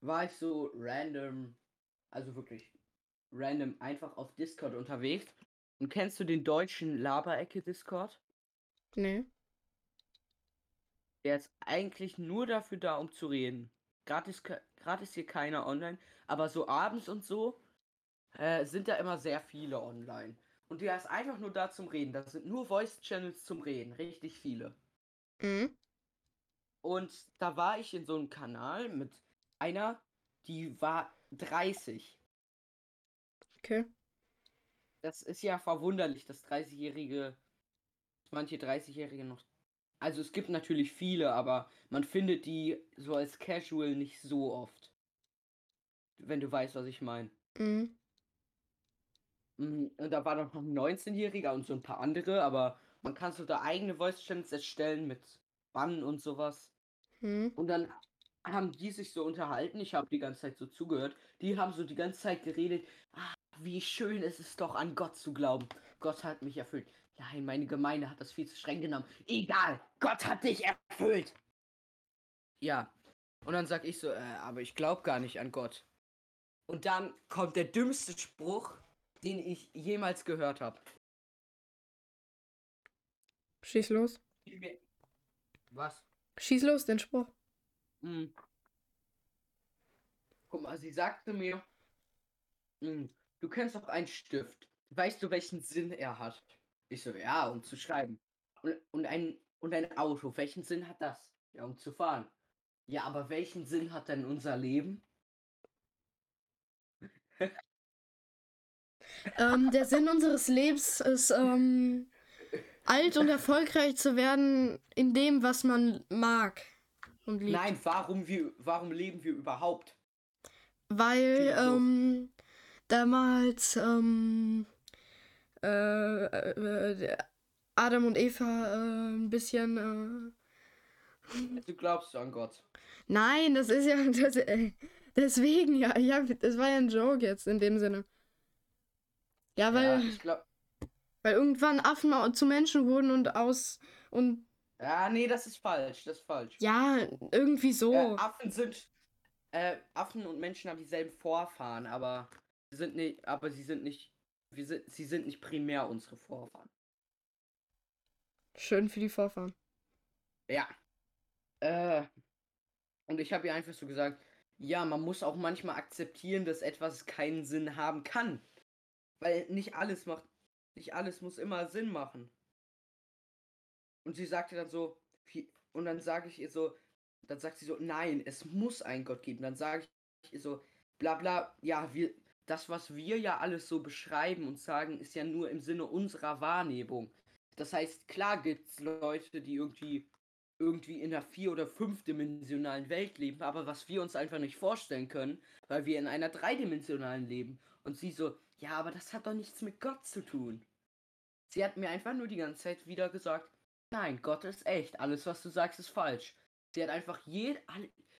war ich so random, also wirklich random einfach auf Discord unterwegs. Und kennst du den deutschen Laberecke Discord? Nee. Der ist eigentlich nur dafür da, um zu reden. Gerade ist, ke- gerade ist hier keiner online, aber so abends und so äh, sind da immer sehr viele online. Und der ist einfach nur da zum Reden. Das sind nur Voice-Channels zum Reden. Richtig viele. Mhm. Und da war ich in so einem Kanal mit einer, die war 30. Okay. Das ist ja verwunderlich, dass 30-Jährige, manche 30-Jährige noch. Also es gibt natürlich viele, aber man findet die so als Casual nicht so oft. Wenn du weißt, was ich meine. Mhm. Mm, Und da war noch ein 19-Jähriger und so ein paar andere, aber man kann so da eigene Voice-Channels erstellen mit Bannen und sowas. Mhm. Und dann haben die sich so unterhalten. Ich habe die ganze Zeit so zugehört. Die haben so die ganze Zeit geredet. Ah, wie schön ist es doch, an Gott zu glauben. Gott hat mich erfüllt. Nein, meine Gemeinde hat das viel zu streng genommen. Egal, Gott hat dich erfüllt. Ja. Und dann sag ich so, äh, aber ich glaube gar nicht an Gott. Und dann kommt der dümmste Spruch, den ich jemals gehört habe. Schieß los. Was? Schieß los, den Spruch. Mm. Guck mal, sie sagte mir, mm, du kennst doch einen Stift. Weißt du, welchen Sinn er hat? Ich so, ja, um zu schreiben. Und, und, ein, und ein Auto, welchen Sinn hat das? Ja, um zu fahren. Ja, aber welchen Sinn hat denn unser Leben? Ähm, der Sinn unseres Lebens ist, ähm, alt und erfolgreich zu werden in dem, was man mag und liebt. Nein, warum, wir, warum leben wir überhaupt? Weil ähm, damals ähm, äh, äh, Adam und Eva äh, ein bisschen. Äh, Du glaubst an Gott. nein, das ist ja. Das, äh, deswegen, ja, ja, das war ja ein Joke jetzt in dem Sinne. Ja, weil, Ja, ich glaub. weil irgendwann Affen zu Menschen wurden und aus. Und Ja, nee, das ist falsch. Das ist falsch. ja, irgendwie so. Äh, Affen sind. Äh, Affen und Menschen haben dieselben Vorfahren, aber sie sind nicht. Aber sie sind nicht. Wir sind, sie sind nicht primär unsere Vorfahren. Schön für die Vorfahren. Ja. Äh, Und ich habe ihr einfach so gesagt, ja, man muss auch manchmal akzeptieren, dass etwas keinen Sinn haben kann. Weil nicht alles macht, nicht alles muss immer Sinn machen. Und sie sagte dann so, und dann sage ich ihr so, dann sagt sie so, nein, es muss einen Gott geben. Dann sage ich ihr so, bla bla, ja, wir, das, was wir ja alles so beschreiben und sagen, ist ja nur im Sinne unserer Wahrnehmung. Das heißt, klar gibt es Leute, die irgendwie irgendwie in einer vier- oder fünfdimensionalen Welt leben, aber was wir uns einfach nicht vorstellen können, weil wir in einer dreidimensionalen leben. Und sie so, ja, aber das hat doch nichts mit Gott zu tun. Sie hat mir einfach nur die ganze Zeit wieder gesagt, nein, Gott ist echt, alles was du sagst ist falsch. Sie hat einfach je,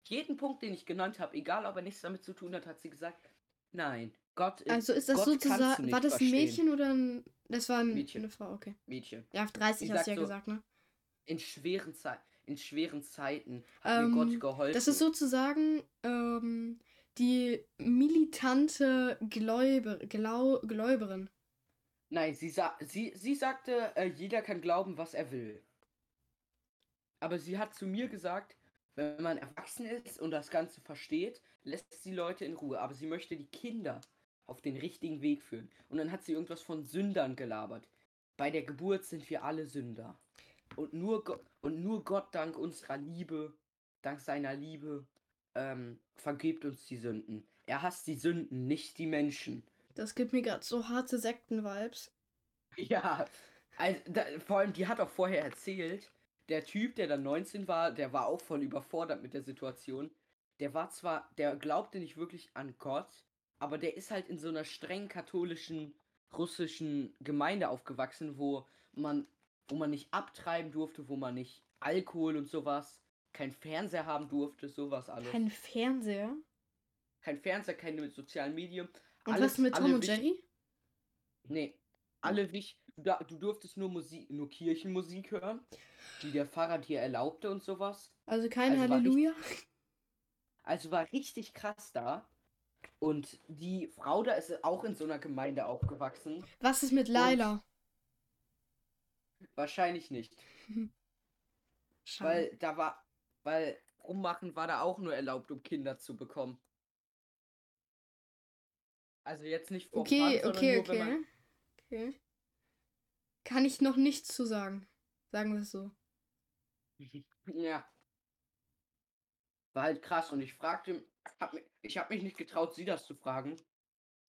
jeden Punkt, den ich genannt habe, egal ob er nichts damit zu tun hat, hat sie gesagt, nein, Gott ist Also ist das Gott sozusagen, war das ein verstehen. Mädchen oder ein, das war ein, Mädchen. eine Frau, okay. Mädchen. Ja, auf 30 Sie hast du ja so, gesagt, ne? In schweren, Zei in schweren Zeiten hat mir Gott Ähm, geholfen. das ist sozusagen ähm, die militante Gläuber, Glau, Gläuberin. Nein, sie, sa sie, sie sagte, äh, jeder kann glauben, was er will. Aber sie hat zu mir gesagt, wenn man erwachsen ist und das Ganze versteht, lässt sie Leute in Ruhe. Aber sie möchte die Kinder auf den richtigen Weg führen. Und dann hat sie irgendwas von Sündern gelabert. Bei der Geburt sind wir alle Sünder. Und nur, Go und nur Gott dank unserer Liebe, dank seiner Liebe, ähm, vergibt uns die Sünden. Er hasst die Sünden, nicht die Menschen. Das gibt mir gerade so harte Sekten-Vibes. Ja, also, da, vor allem, die hat auch vorher erzählt, der Typ, der dann 19 war, der war auch voll überfordert mit der Situation. Der war zwar, der glaubte nicht wirklich an Gott, aber der ist halt in so einer streng katholischen russischen Gemeinde aufgewachsen, wo man, wo man nicht abtreiben durfte, wo man nicht Alkohol und sowas, kein Fernseher haben durfte, sowas alles. Kein Fernseher. Kein Fernseher, keine sozialen Medien. Und alles, was mit Tom und Jerry? Nee, alle wich, du, du durftest nur Musik, nur Kirchenmusik hören, die der Pfarrer dir erlaubte und sowas. Also kein Also Halleluja. Also war richtig krass da. Und die Frau da ist auch in so einer Gemeinde aufgewachsen. Was ist mit Laila? Wahrscheinlich nicht. Weil da war, weil rummachen war da auch nur erlaubt, um Kinder zu bekommen. Also jetzt nicht vor Okay, sondern okay, nur, wenn okay. Okay. Kann ich noch nichts zu sagen. Sagen wir es so. Ja. War halt krass und ich fragte, hab, ich habe mich nicht getraut, sie das zu fragen.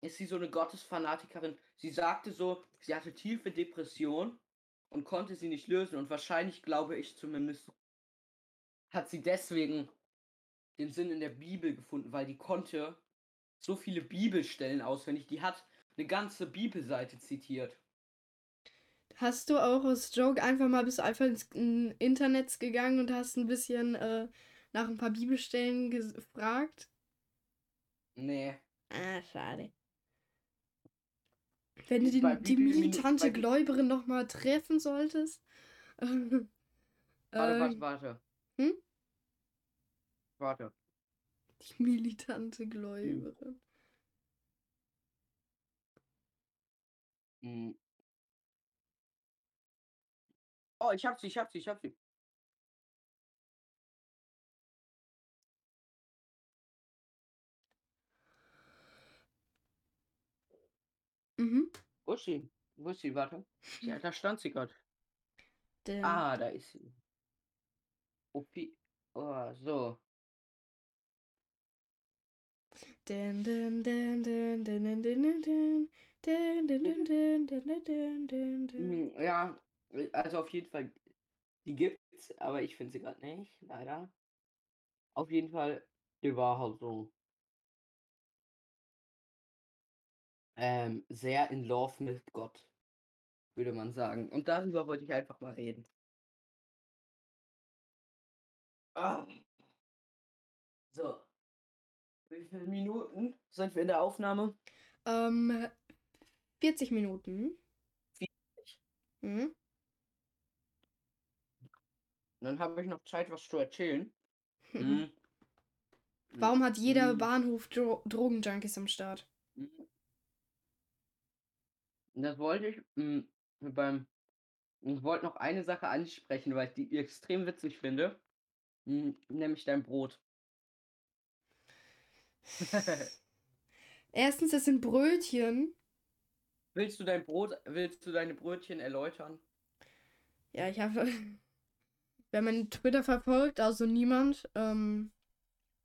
Ist sie so eine Gottesfanatikerin? Sie sagte so, sie hatte tiefe Depression und konnte sie nicht lösen und wahrscheinlich glaube ich zumindest, hat sie deswegen den Sinn in der Bibel gefunden, weil die konnte so viele Bibelstellen auswendig. Die hat eine ganze Bibelseite zitiert. Hast du auch aus Joke einfach mal bist du einfach ins in Internet gegangen und hast ein bisschen äh, nach ein paar Bibelstellen gefragt? Nee. Ah, schade. Wenn du die, die militante Gläuberin noch mal treffen solltest. Warte, äh, warte, warte. hm? Warte. Die militante Gläuberin. Hm. Oh, ich hab sie, ich hab sie, ich hab sie. Mhm. Wo ist sie? Wo ist sie? Warte. Ja, da stand sie gerade. Ah, da ist sie. Opi. Oh, so. Dun, dun, dun, dun, dun, dun, dun, dun. Dun, dun, dun, dun, dun, dun, dun. Ja, also auf jeden Fall, die gibt's, aber ich finde sie gerade nicht, leider. Auf jeden Fall, die war halt so ähm, sehr in Love mit Gott, würde man sagen. Und darüber wollte ich einfach mal reden. Ah. So. Wie viele Minuten sind wir in der Aufnahme? Ähm, 40 Minuten. 40. Mhm. Dann habe ich noch Zeit, was zu erzählen. Mhm. Warum hat jeder Mhm. Bahnhof Dro Drogenjunkies am Start? Mhm. Das wollte ich mm, beim. Ich wollte noch eine Sache ansprechen, weil ich die extrem witzig finde. Mm, Nämlich dein Brot. Erstens, es sind Brötchen. willst du dein Brot, willst du deine Brötchen erläutern? Ja, ich habe. Wenn man Twitter verfolgt, also niemand, ähm,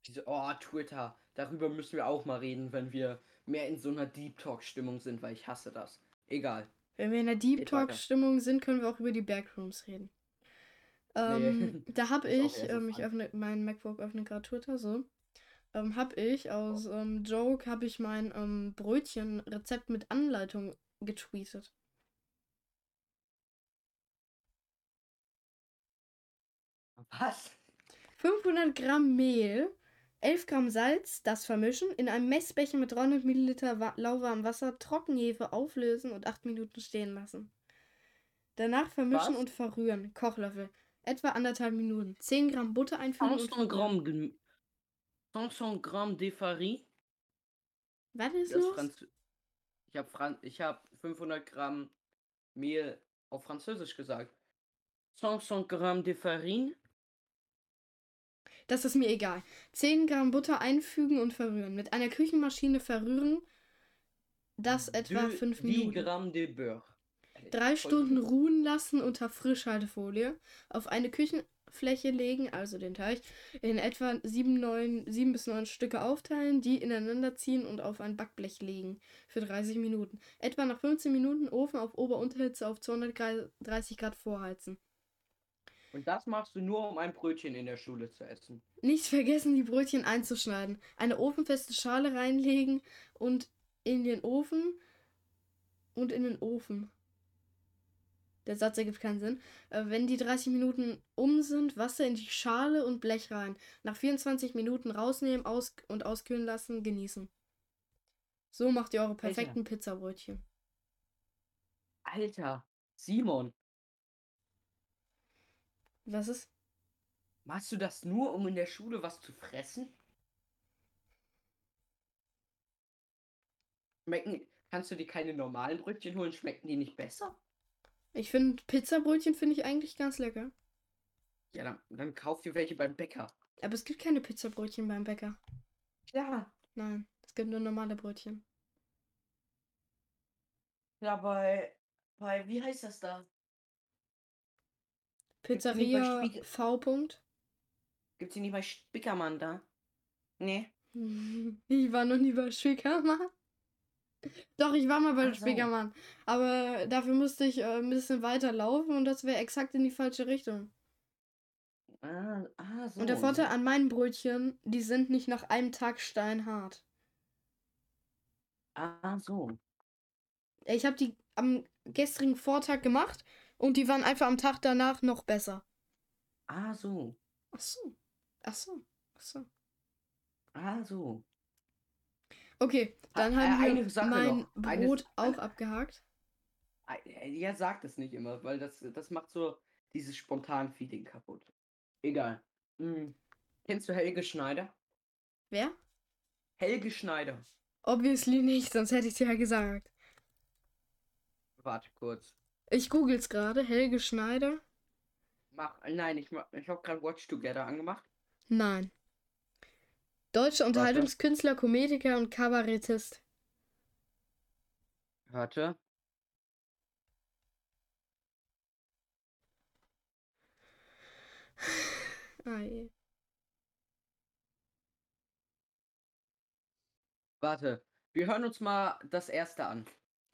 Diese, oh, Twitter. Darüber müssen wir auch mal reden, wenn wir mehr in so einer Deep Talk-Stimmung sind, weil ich hasse das. Egal. wenn wir in der Deep. Talk-Stimmung sind, können wir auch über die Backrooms reden. Ähm, da habe ich, ähm, ich öffne, mein MacBook öffnet gerade Twitter so. Ähm, habe ich aus ähm, Joke, habe ich mein ähm, Brötchenrezept mit Anleitung getweetet. Was? 500 Gramm Mehl, 11 Gramm Salz, das vermischen, in einem Messbecher mit 300 Milliliter wa lauwarmem Wasser, Trockenhefe auflösen und 8 Minuten stehen lassen. Danach vermischen Was? und verrühren. Kochlöffel. Etwa anderthalb Minuten. 10 Gramm Butter einfügen und 500 verrühren. Gramm, Gem- 500 Gramm de Farine. Was ist Das los? Franz ich habe Fran ich hab 500 Gramm Mehl auf Französisch gesagt. 500 Gramm de Farine. Das ist mir egal. 10 Gramm Butter einfügen und verrühren. Mit einer Küchenmaschine verrühren. Das etwa de- 5 10 Minuten. Gramm de Beurre. Drei Stunden ruhen lassen unter Frischhaltefolie. Auf eine Küchenfläche legen, also den Teig, in etwa 7, 9, 7 bis 9 Stücke aufteilen, die ineinander ziehen und auf ein Backblech legen. Für 30 Minuten. Etwa nach 15 Minuten Ofen auf Ober-Unterhitze auf 230 Grad vorheizen. Und das machst du nur, um ein Brötchen in der Schule zu essen. Nicht vergessen, die Brötchen einzuschneiden. Eine ofenfeste Schale reinlegen und in den Ofen. Und in den Ofen. Der Satz ergibt keinen Sinn. Äh, wenn die 30 Minuten um sind, Wasser in die Schale und Blech rein. Nach 24 Minuten rausnehmen aus und auskühlen lassen, genießen. So macht ihr eure perfekten Pizzabrötchen. Alter, Simon, Was ist? machst du das nur, um in der Schule was zu fressen? Schmecken, kannst du dir keine normalen Brötchen holen? Schmecken die nicht besser? Ich finde, Pizzabrötchen finde ich eigentlich ganz lecker. Ja, dann, dann kauf dir welche beim Bäcker. Aber es gibt keine Pizzabrötchen beim Bäcker. Ja, Nein, es gibt nur normale Brötchen. ja, bei, bei, wie heißt das da? Gibt's die nicht bei Pizzeria V. -Punkt. Gibt's die nicht bei Spickermann da? Nee. Ich war noch nie bei Spiekermann. Doch, ich war mal bei Ach so. Spiekermann. Aber dafür musste ich äh, ein bisschen weiter laufen und das wäre exakt in die falsche Richtung. Ah, ah, so. Und der Vorteil an meinen Brötchen, die sind nicht nach einem Tag steinhart. Ah, so. Ich habe die am gestrigen Vortag gemacht und die waren einfach am Tag danach noch besser. Ah, so. Ach so. Ach so. Ach so. Ah, so. Okay, dann Ah, äh, haben wir eine Sache mein noch. Eine- Brot auch eine- abgehakt. Äh, Ja, sagt es nicht immer, weil das, das macht so dieses spontan Feeling kaputt. Egal. Hm. Kennst du Helge Schneider? Wer? Helge Schneider. Obviously nicht, sonst hätte ich es ja gesagt. Warte kurz. Ich google's gerade. Helge Schneider? Mach. Nein, ich, ich habe gerade Watch Together angemacht. Nein. Deutscher Unterhaltungskünstler, Komediker und Kabarettist. Warte. Ah, je. Warte. Wir hören uns mal das erste an.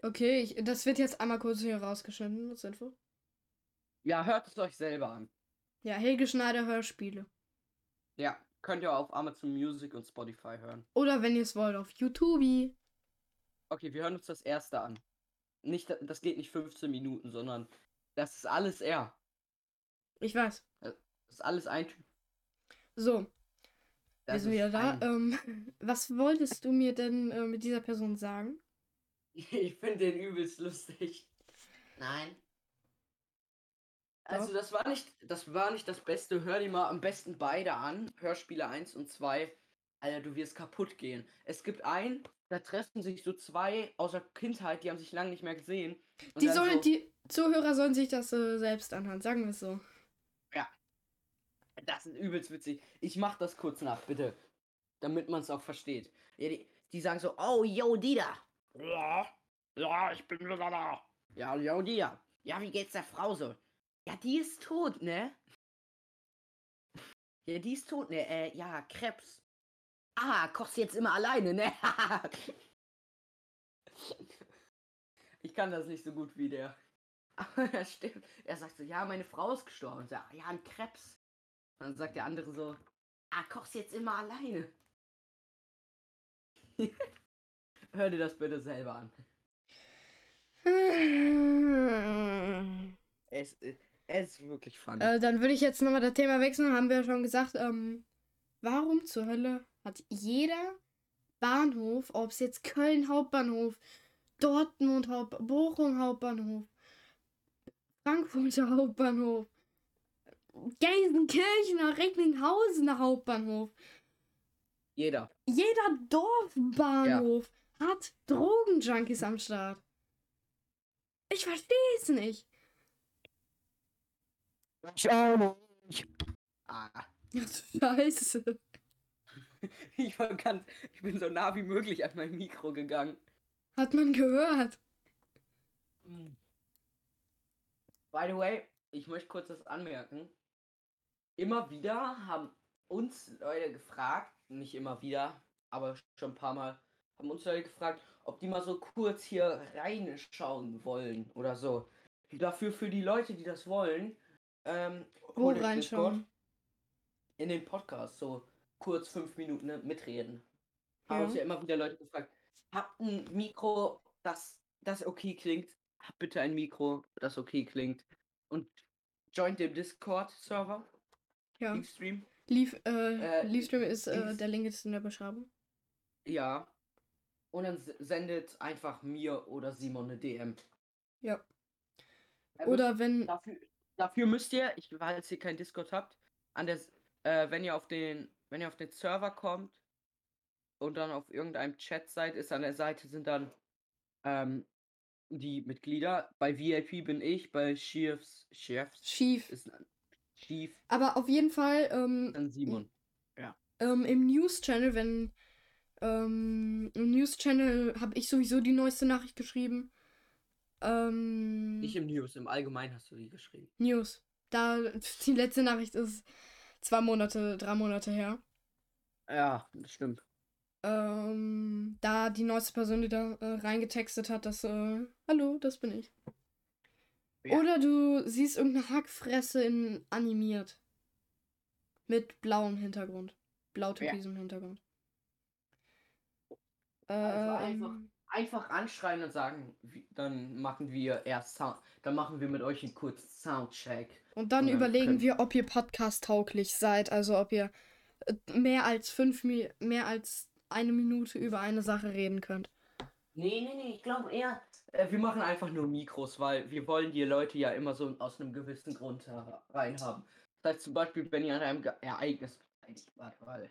Okay, ich, das wird jetzt einmal kurz hier rausgeschnitten, das Info. Ja, hört es euch selber an. Ja, Helge Schneider Hörspiele. Ja, könnt ihr auf Amazon Music und Spotify hören. Oder wenn ihr es wollt, auf YouTube. Okay, wir hören uns das erste an. Nicht, das geht nicht 15 Minuten, sondern das ist alles er. Ich weiß. Das ist alles ein Typ. So, wir Das sind ist wieder da. Ähm, was wolltest du mir denn äh, mit dieser Person sagen? Ich finde den übelst lustig. Nein. Also das war nicht, das war nicht das Beste. Hör dir mal am besten beide an. Hörspiele 1 und 2. Alter, du wirst kaputt gehen. Es gibt einen, da treffen sich so zwei aus der Kindheit, die haben sich lange nicht mehr gesehen. Und Die sollen, so, die Zuhörer sollen sich das äh, selbst anhören, sagen wir es so. Das ist übelst witzig. Ich mach das kurz nach, bitte. damit man es auch versteht. Ja, die, die sagen so, oh, yo, Dida. Ja, ja, ich bin wieder da. Ja, yo, Dida. Ja, wie geht's der Frau so? Ja, die ist tot, ne? Ja, die ist tot, ne? Äh, ja, Krebs. Ah, kochst jetzt immer alleine, ne? ich kann das nicht so gut wie der. Aber er stimmt. Er sagt so, ja, meine Frau ist gestorben. Und sagt, ja, an Krebs. Und dann sagt der andere so, ah, kochst jetzt immer alleine. Hör dir das bitte selber an. Es, ist- es ist wirklich funny. Äh, dann würde ich jetzt nochmal das Thema wechseln. Haben wir ja schon gesagt, ähm, warum zur Hölle hat jeder Bahnhof, ob es jetzt Köln Hauptbahnhof, Dortmund Hauptbahnhof, Bochum Hauptbahnhof, Frankfurter Hauptbahnhof, Gelsenkirchener, Recklinghausener Hauptbahnhof, Jeder. jeder Dorfbahnhof hat Drogenjunkies am Start. Ich verstehe es nicht. Ich auch nicht. Ah, Scheiße. ich, war ganz, ich bin so nah wie möglich an mein Mikro gegangen. Hat man gehört. By the way, ich möchte kurz das anmerken. Immer wieder haben uns Leute gefragt, nicht immer wieder, aber schon ein paar Mal, haben uns Leute gefragt, ob die mal so kurz hier reinschauen wollen oder so. Dafür für die Leute, die das wollen, ähm, Wo reinschauen? In den Podcast, so kurz fünf Minuten ne, mitreden. Haben Ja. uns ja immer wieder Leute gefragt, habt ein Mikro, das, das okay klingt? Habt bitte ein Mikro, das okay klingt. Und joint dem Discord-Server, Ja. Livestream. Leaf, äh, Äh, Leafstream ist, äh, der Link ist in der Beschreibung. Ja. Und dann sendet einfach mir oder Simon eine DM. Ja. Oder wenn, Dafür, dafür müsst ihr, ich falls ihr kein Discord habt, an der, äh, wenn ihr auf den, wenn ihr auf den Server kommt und dann auf irgendeinem Chat seid, ist an der Seite sind dann ähm, die Mitglieder. Bei VIP bin ich, bei Chiefs, Chiefs schief. ist ein- Chief Aber auf jeden Fall, ähm, dann Simon. ähm, im News-Channel, wenn, ähm, im News-Channel habe ich sowieso die neueste Nachricht geschrieben. Ähm, Nicht im News, im Allgemeinen hast du die geschrieben. News. Da, die letzte Nachricht ist zwei Monate, drei Monate her. Ja, das stimmt. Ähm, da die neueste Person, die da äh, reingetextet hat, dass, äh, hallo, das bin ich. Ja. Oder du siehst irgendeine Hackfresse in animiert. Mit blauem Hintergrund. Blau-türkisem Hintergrund. Also einfach- Ähm, Einfach anschreien und sagen, dann machen wir erst Sound, dann machen wir mit euch einen kurzen Soundcheck. und dann und dann überlegen können- wir, ob ihr podcast-tauglich seid. Also ob ihr äh, mehr als fünf, mehr als eine Minute über eine Sache reden könnt. Nee, nee, nee, ich glaube eher, äh, wir machen einfach nur Mikros, weil wir wollen die Leute ja immer so aus einem gewissen Grund reinhaben. Das heißt zum Beispiel, wenn ihr an einem Ereignis beteiligt wart, weil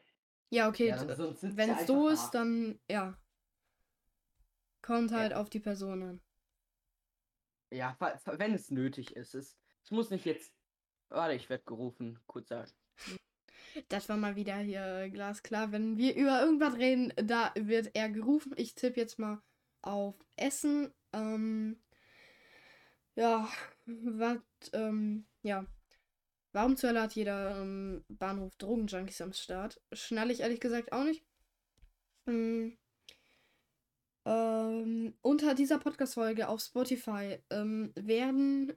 Ja, okay. ja, Wenn es so ist, da. dann ja. Kommt Ja. halt auf die Person an. Ja, wenn es nötig ist. Es, es muss nicht jetzt. Warte, ich werde gerufen. Kurzer. Das war mal wieder hier glasklar. Wenn wir über irgendwas reden, da wird er gerufen. Ich tippe jetzt mal auf Essen. Ähm, ja, was, ähm, ja. Warum zur Hölle hat jeder ähm, Bahnhof Drogenjunkies am Start? Schnall ich ehrlich gesagt auch nicht. Ähm, ähm, unter dieser Podcast-Folge auf Spotify ähm, werden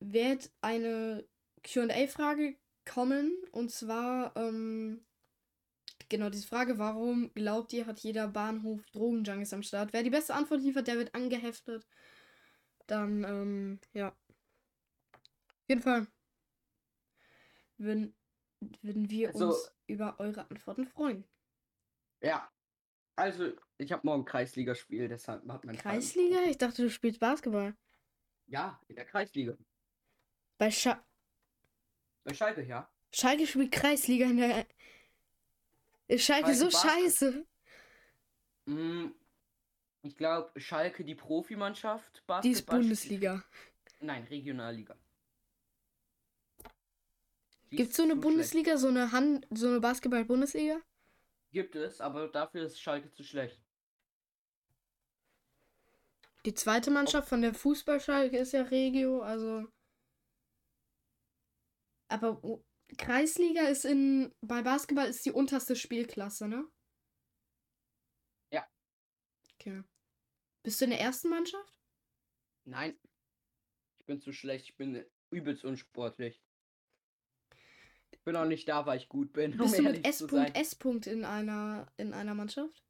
wird eine QA-Frage kommen. Und zwar, ähm, genau diese Frage, warum glaubt ihr, hat jeder Bahnhof Drogenjunkies am Start? Wer die beste Antwort liefert, der wird angeheftet. Dann, ähm, ja. Auf jeden Fall würden, würden wir Also- uns über eure Antworten freuen. Ja. Also, ich habe morgen Kreisligaspiel, deshalb hat Vater- Kreisliga? Ich dachte, du spielst Basketball. Ja, in der Kreisliga. Bei Scha Bei Schalke, ja. Schalke spielt Kreisliga in der. Ist Schalke Weil so scheiße? Mm, Ich glaube, Schalke, die Profimannschaft. Die ist Basketball- Bundesliga. Nein, Regionalliga. Gibt es so eine zu schlecht. Bundesliga, so eine Hand, so eine Basketball-Bundesliga? Gibt es, aber dafür ist Schalke zu schlecht. Die zweite Mannschaft von der Fußballschalke ist ja Regio, also. Aber Kreisliga ist in. Bei Basketball ist die unterste Spielklasse, ne? Ja. Okay. Bist du in der ersten Mannschaft? Nein. Ich bin zu schlecht. Ich bin übelst unsportlich. Bin auch nicht da, weil ich gut bin. Bist du mit zu sein. S. S. in einer in einer Mannschaft?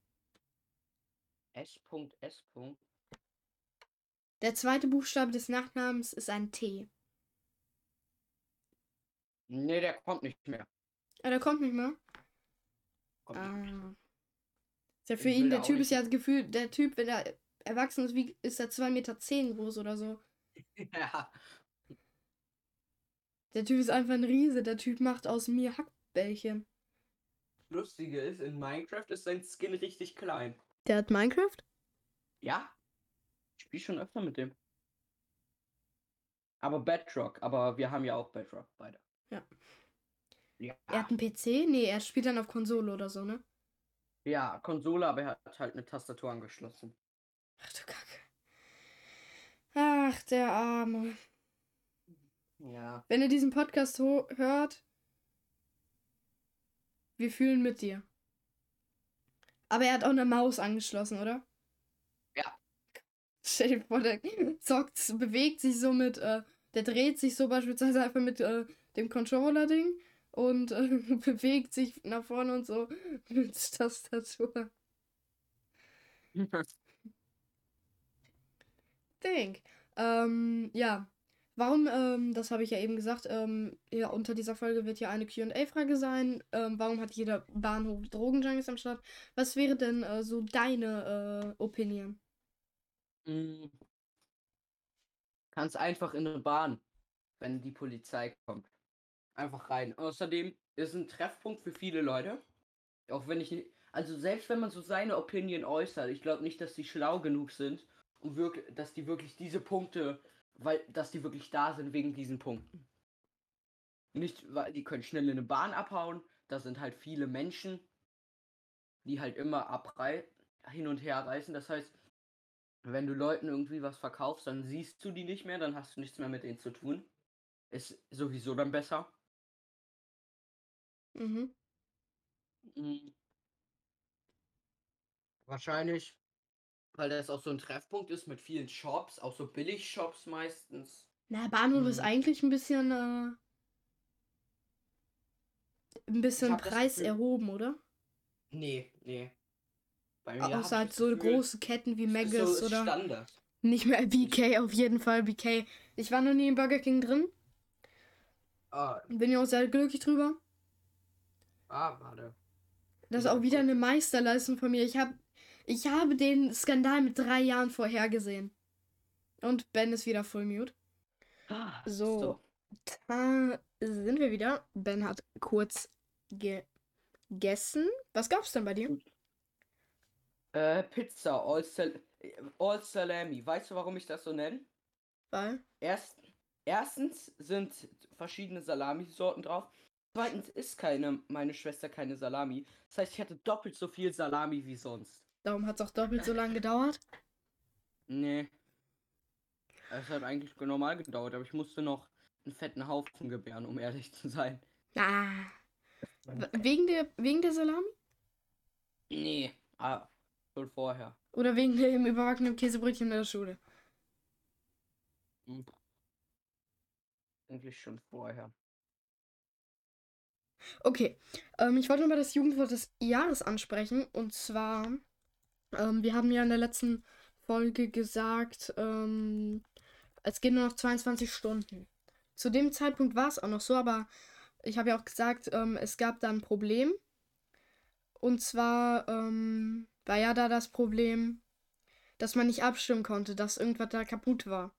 S. S. Der zweite Buchstabe des Nachnamens ist ein T. Nee, der kommt nicht mehr. Ah, der kommt nicht mehr. Kommt nicht mehr. Ah. Ist ja für Ich ihn, der Typ ist ja das Gefühl, der Typ, wenn er erwachsen ist, wie, ist er 2,10 Meter zehn groß oder so. Ja. Der Typ ist einfach ein Riese. Der Typ macht aus mir Hackbällchen. Lustige ist, in Minecraft ist sein Skin richtig klein. Der hat Minecraft? Ja. Ich spiele schon öfter mit dem. Aber Bedrock, aber wir haben ja auch Bedrock beide. Ja. Ja, Er hat einen PC? Nee, er spielt dann auf Konsole oder so, ne? ja Konsole, aber er hat halt eine Tastatur angeschlossen. Ach du Kacke. Ach, der Arme. Ja. Wenn ihr diesen Podcast hört, wir fühlen mit dir. Aber er hat auch eine Maus angeschlossen, oder? Ja. Stell dir vor, der zockt, bewegt sich so mit, äh, der dreht sich so beispielsweise einfach mit äh, dem Controller-Ding und äh, bewegt sich nach vorne und so mit Tastatur. Denk. Ähm, ja. Warum, ähm, das habe ich ja eben gesagt, ähm, ja, unter dieser Folge wird ja eine QA-Frage sein. Ähm, warum hat jeder Bahnhof Drogenjunkies am Start? Was wäre denn äh, so deine äh, Opinion? Mm. Kannst einfach in eine Bahn, wenn die Polizei kommt. Einfach rein. Außerdem ist ein Treffpunkt für viele Leute. Auch wenn ich nicht. Also selbst wenn man so seine Opinion äußert, ich glaube nicht, dass die schlau genug sind, um wirklich, dass die wirklich diese Punkte, weil, dass die wirklich da sind wegen diesen Punkten. Nicht, weil die können schnell in eine Bahn abhauen. Da sind halt viele Menschen, die halt immer abrei hin und her reisen. Das heißt, wenn du Leuten irgendwie was verkaufst, dann siehst du die nicht mehr, dann hast du nichts mehr mit denen zu tun. Ist sowieso dann besser. Mhm. Mhm. Wahrscheinlich, weil das auch so ein Treffpunkt ist mit vielen Shops, auch so Billig-Shops meistens. Na, Bahnhof ist Mhm. eigentlich ein bisschen, äh, ein bisschen Preis erhoben, oder? Nee, nee. Bei Außer halt so Gefühl, große Ketten wie ist Maggis so oder Standard. nicht mehr BK, auf jeden Fall BK. Ich war noch nie im Burger King drin, Ah, bin ja auch sehr glücklich drüber. ah, warte. Das ist auch wieder eine Meisterleistung von mir. Ich habe ich habe den Skandal mit drei Jahren vorhergesehen. Und Ben ist wieder Full Mute. Ah, So. Da sind wir wieder. Ben hat kurz ge gegessen. Was gab's denn bei dir? Äh, Pizza, All, Sal All Salami. Weißt du, warum ich das so nenne? Weil? Erst, erstens sind verschiedene Salamisorten drauf. Zweitens ist keine, meine Schwester keine Salami. Das heißt, ich hatte doppelt so viel Salami wie sonst. Darum hat es auch doppelt so lange gedauert. Nee. Es hat eigentlich normal gedauert, aber ich musste noch einen fetten Haufen gebären, um ehrlich zu sein. Ah. Wegen der, wegen der Salami? Nee, ah, schon vorher. Oder wegen dem überbackenen Käsebrötchen in der Schule? Hm. Eigentlich schon vorher. Okay, ähm, ich wollte nochmal das Jugendwort des Jahres ansprechen. Und zwar, ähm, wir haben ja in der letzten Folge gesagt, ähm, es geht nur noch 22 Stunden. Zu dem Zeitpunkt war es auch noch so, aber ich habe ja auch gesagt, ähm, es gab da ein Problem. Und zwar ähm, war ja da das Problem, dass man nicht abstimmen konnte, dass irgendwas da kaputt war.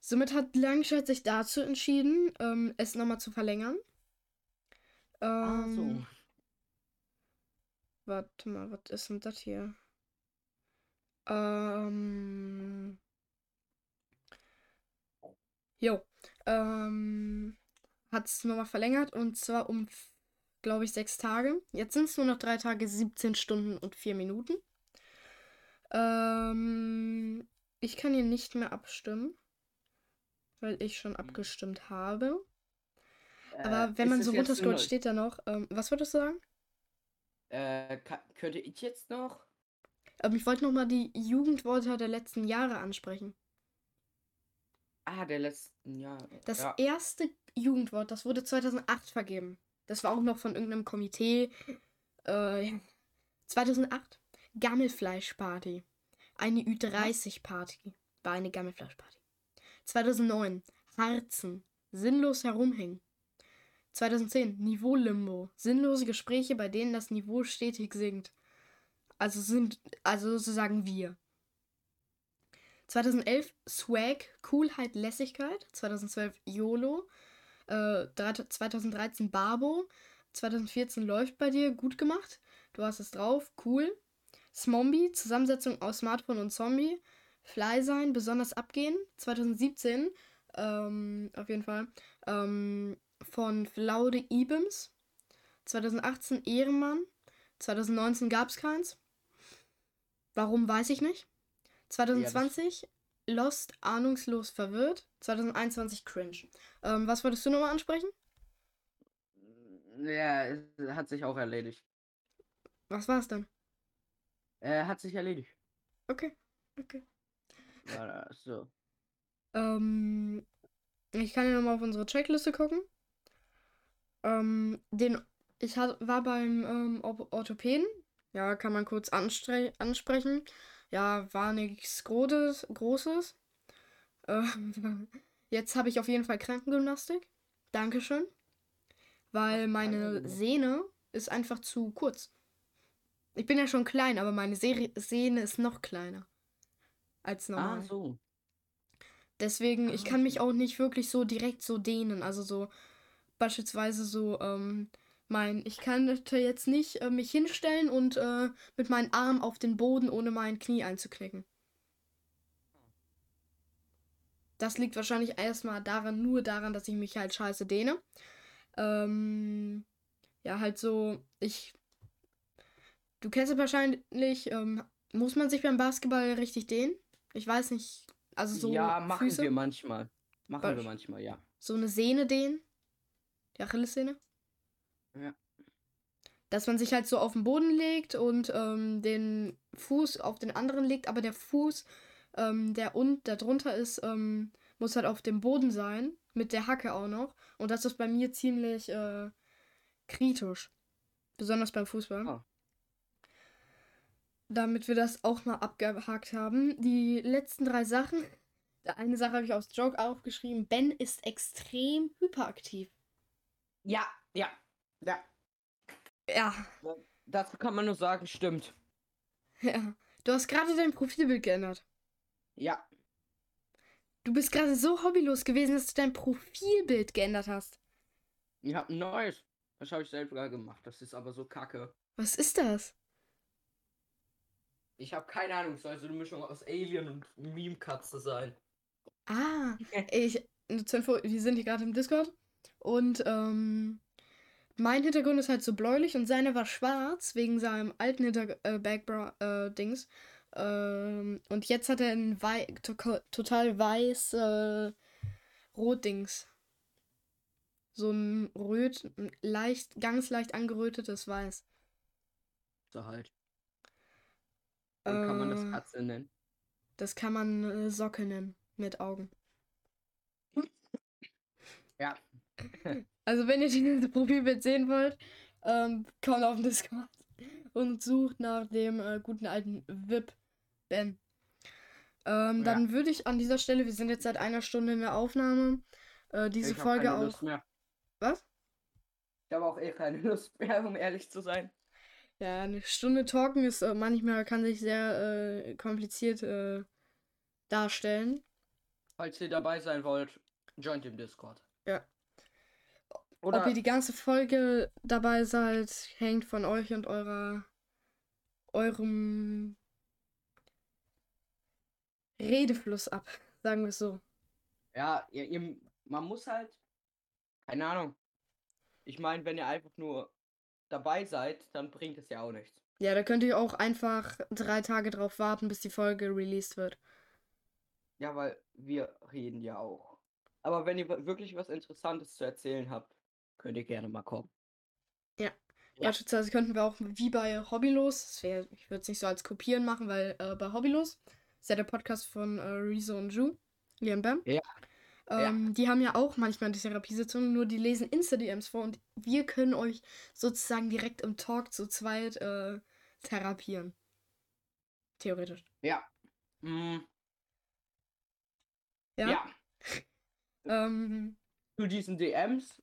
Somit hat Langscheid sich dazu entschieden, ähm, es nochmal zu verlängern. Ah, so. Warte mal, was ist denn das hier? Ähm. Jo. Ähm. hat es nochmal verlängert und zwar um, glaube ich, sechs Tage. Jetzt sind es nur noch drei Tage, 17 Stunden und vier Minuten. Ähm, ich kann hier nicht mehr abstimmen, weil ich schon abgestimmt habe. Aber Äh, wenn ist man so runterscrollt, steht da noch. Ähm, was würdest du sagen? Äh, könnte ich jetzt noch? Ähm, ich wollte nochmal die Jugendwörter der letzten Jahre ansprechen. Ah, der letzten Jahre. Das ja. erste Jugendwort, das wurde 2008 vergeben. Das war auch noch von irgendeinem Komitee. Äh, ja. 2008 Gammelfleischparty. Eine Ü30-Party. War eine Gammelfleischparty. 2009 Harzen. Sinnlos herumhängen. 2010 Niveau-Limbo. Sinnlose Gespräche, bei denen das Niveau stetig sinkt. Also sind, also sozusagen wir. 2011 Swag, Coolheit, Lässigkeit. 2012 YOLO. Äh, drei- 2013 Barbo. 2014 läuft bei dir, gut gemacht. Du hast es drauf, cool. Smombie, Zusammensetzung aus Smartphone und Zombie. Fly sein, besonders abgehen. 2017, ähm, auf jeden Fall. Ähm, von Flaude Ibims. 2018 Ehrenmann. 2019 gab es keins. Warum, weiß ich nicht. 2020 Lost, ahnungslos verwirrt. 2021 Cringe. Ähm, was wolltest du nochmal ansprechen? Ja, es hat sich auch erledigt. Was war es denn? Äh, hat sich erledigt. Okay, okay. Ja, so. Ähm, ich kann ja nochmal auf unsere Checkliste gucken. Ähm, den, ich hat, war beim ähm, Or- Orthopäden. Ja, kann man kurz ansprechen. Ja, war nichts Großes. Großes. Ähm, jetzt habe ich auf jeden Fall Krankengymnastik. Dankeschön. Weil meine. Sehne ist einfach zu kurz. Ich bin ja schon klein, aber meine Se Sehne ist noch kleiner als normal. Ah, so. Deswegen, ich Ah, kann mich auch nicht wirklich so direkt so dehnen. Also so beispielsweise so, ähm, mein, ich kann jetzt nicht äh, mich hinstellen und äh, mit meinem Arm auf den Boden, ohne mein Knie einzuknicken. Das liegt wahrscheinlich erstmal daran, nur daran, dass ich mich halt scheiße dehne. Ähm, ja, halt so, ich. Du kennst ja wahrscheinlich, ähm, muss man sich beim Basketball richtig dehnen? Ich weiß nicht. Also so ja, machen Füße, wir manchmal. Machen Beispiel- wir manchmal, ja. so eine Sehne dehnen. Die Achillessehne. Ja. Dass man sich halt so auf den Boden legt und ähm, den Fuß auf den anderen legt, aber der Fuß, ähm, der und der drunter ist, ähm, muss halt auf dem Boden sein. Mit der Hacke auch noch. Und das ist bei mir ziemlich äh, kritisch. Besonders beim Fußball. Ah. Damit wir das auch mal abgehakt haben. Die letzten drei Sachen. Eine Sache habe ich aus Joke aufgeschrieben. Ben ist extrem hyperaktiv. Ja, ja, ja. Ja, Dazu kann man nur sagen, stimmt. ja. Du hast gerade dein Profilbild geändert. Ja. Du bist gerade so hobbylos gewesen, dass du dein Profilbild geändert hast. Ich hab ein neues. Das habe ich selber gemacht. Das ist aber so kacke. Was ist das? Ich habe keine Ahnung. Es soll so eine Mischung aus Alien und Meme-Katze sein. Ah, ich, nur zur Info, wir sind hier gerade im Discord. Und ähm, mein Hintergrund ist halt so bläulich und seiner war schwarz wegen seinem alten Hinter äh, Background äh, Dings. Ähm, und jetzt hat er ein wei to total weiß äh, Rot-Dings. So ein röt, leicht, ganz leicht angerötetes Weiß. So halt. Dann kann man das Äh, Katze nennen. Das kann man äh, Socke nennen. Mit Augen. Ja. Also wenn ihr dieses Profilbild sehen wollt, ähm, kommt auf den Discord und sucht nach dem äh, guten alten VIP Ben. Ähm, Ja. Dann würde ich an dieser Stelle, wir sind jetzt seit einer Stunde in der Aufnahme, äh, diese ich Folge keine Lust auch. Mehr. Was? Ich habe auch eh keine Lust mehr, um ehrlich zu sein. Ja, eine Stunde talken ist äh, manchmal kann sich sehr äh, kompliziert äh, darstellen. Falls ihr dabei sein wollt, joint im Discord. Ja. Oder Ob ihr die ganze Folge dabei seid, hängt von euch und eurer eurem Redefluss ab, sagen wir es so. ja, ihr, ihr, man muss halt Keine Ahnung. Ich meine, wenn ihr einfach nur dabei seid, dann bringt es ja auch nichts. Ja, da könnt ihr auch einfach drei Tage drauf warten, bis die Folge released wird. Ja, weil wir reden ja auch. Aber wenn ihr wirklich was Interessantes zu erzählen habt, könnt ihr gerne mal kommen. Ja. Ja. Beispielsweise könnten wir auch wie bei Hobbylos, das wär, ich würde es nicht so als Kopieren machen, weil äh, bei Hobbylos ist ja der Podcast von äh, Rezo und Ju, Liam Bam. Ja. Ähm, Ja. Die haben ja auch manchmal die Therapiesitzungen, nur die lesen Insta-DMs vor und wir können euch sozusagen direkt im Talk zu zweit äh, therapieren. Theoretisch. Ja. Mm, Ja. ja. Ähm, Zu diesen DMs,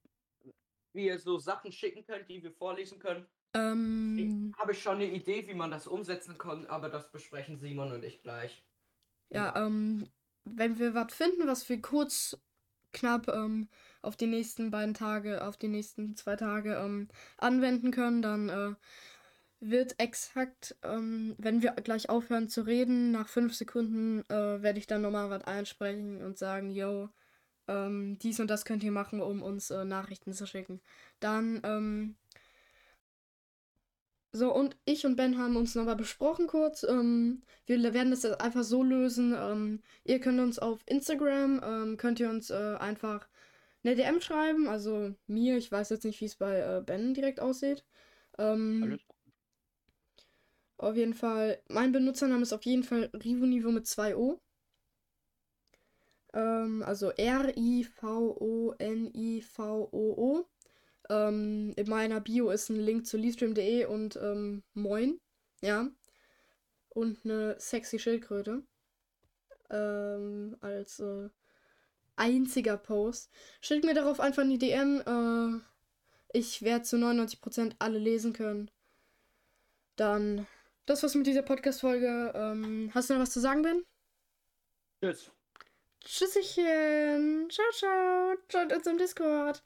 wie ihr so Sachen schicken könnt, die wir vorlesen können, ähm, habe ich schon eine Idee, wie man das umsetzen kann, aber das besprechen Simon und ich gleich. ja, ähm, wenn wir was finden, was wir kurz, knapp ähm, auf die nächsten beiden Tage, auf die nächsten zwei Tage ähm, anwenden können, dann äh, wird exakt, ähm, wenn wir gleich aufhören zu reden, nach fünf Sekunden äh, werde ich dann nochmal was einsprechen und sagen, yo, ähm, dies und das könnt ihr machen, um uns äh, Nachrichten zu schicken. Dann, ähm, so, und ich und Ben haben uns nochmal besprochen kurz. Ähm, wir werden das jetzt einfach so lösen. Ähm, ihr könnt uns auf Instagram, ähm, könnt ihr uns äh, einfach eine DM schreiben. Also mir, ich weiß jetzt nicht, wie es bei äh, Ben direkt aussieht. Ähm, Alles auf jeden Fall, mein Benutzername ist auf jeden Fall Rivonivo mit 2 O. Ähm, also R-I-V-O-N-I-V-O-O. Ähm, in meiner Bio ist ein Link zu Leastream.de und ähm, Moin. Ja. Und eine sexy Schildkröte. Ähm, als äh, einziger Post. Schickt mir darauf einfach eine DM. Äh, ich werde zu 99% alle lesen können. Dann, das war's mit dieser Podcast-Folge. Ähm, hast du noch was zu sagen, Ben? Tschüss. Tschüsschen. Ciao, ciao. Joint uns im Discord.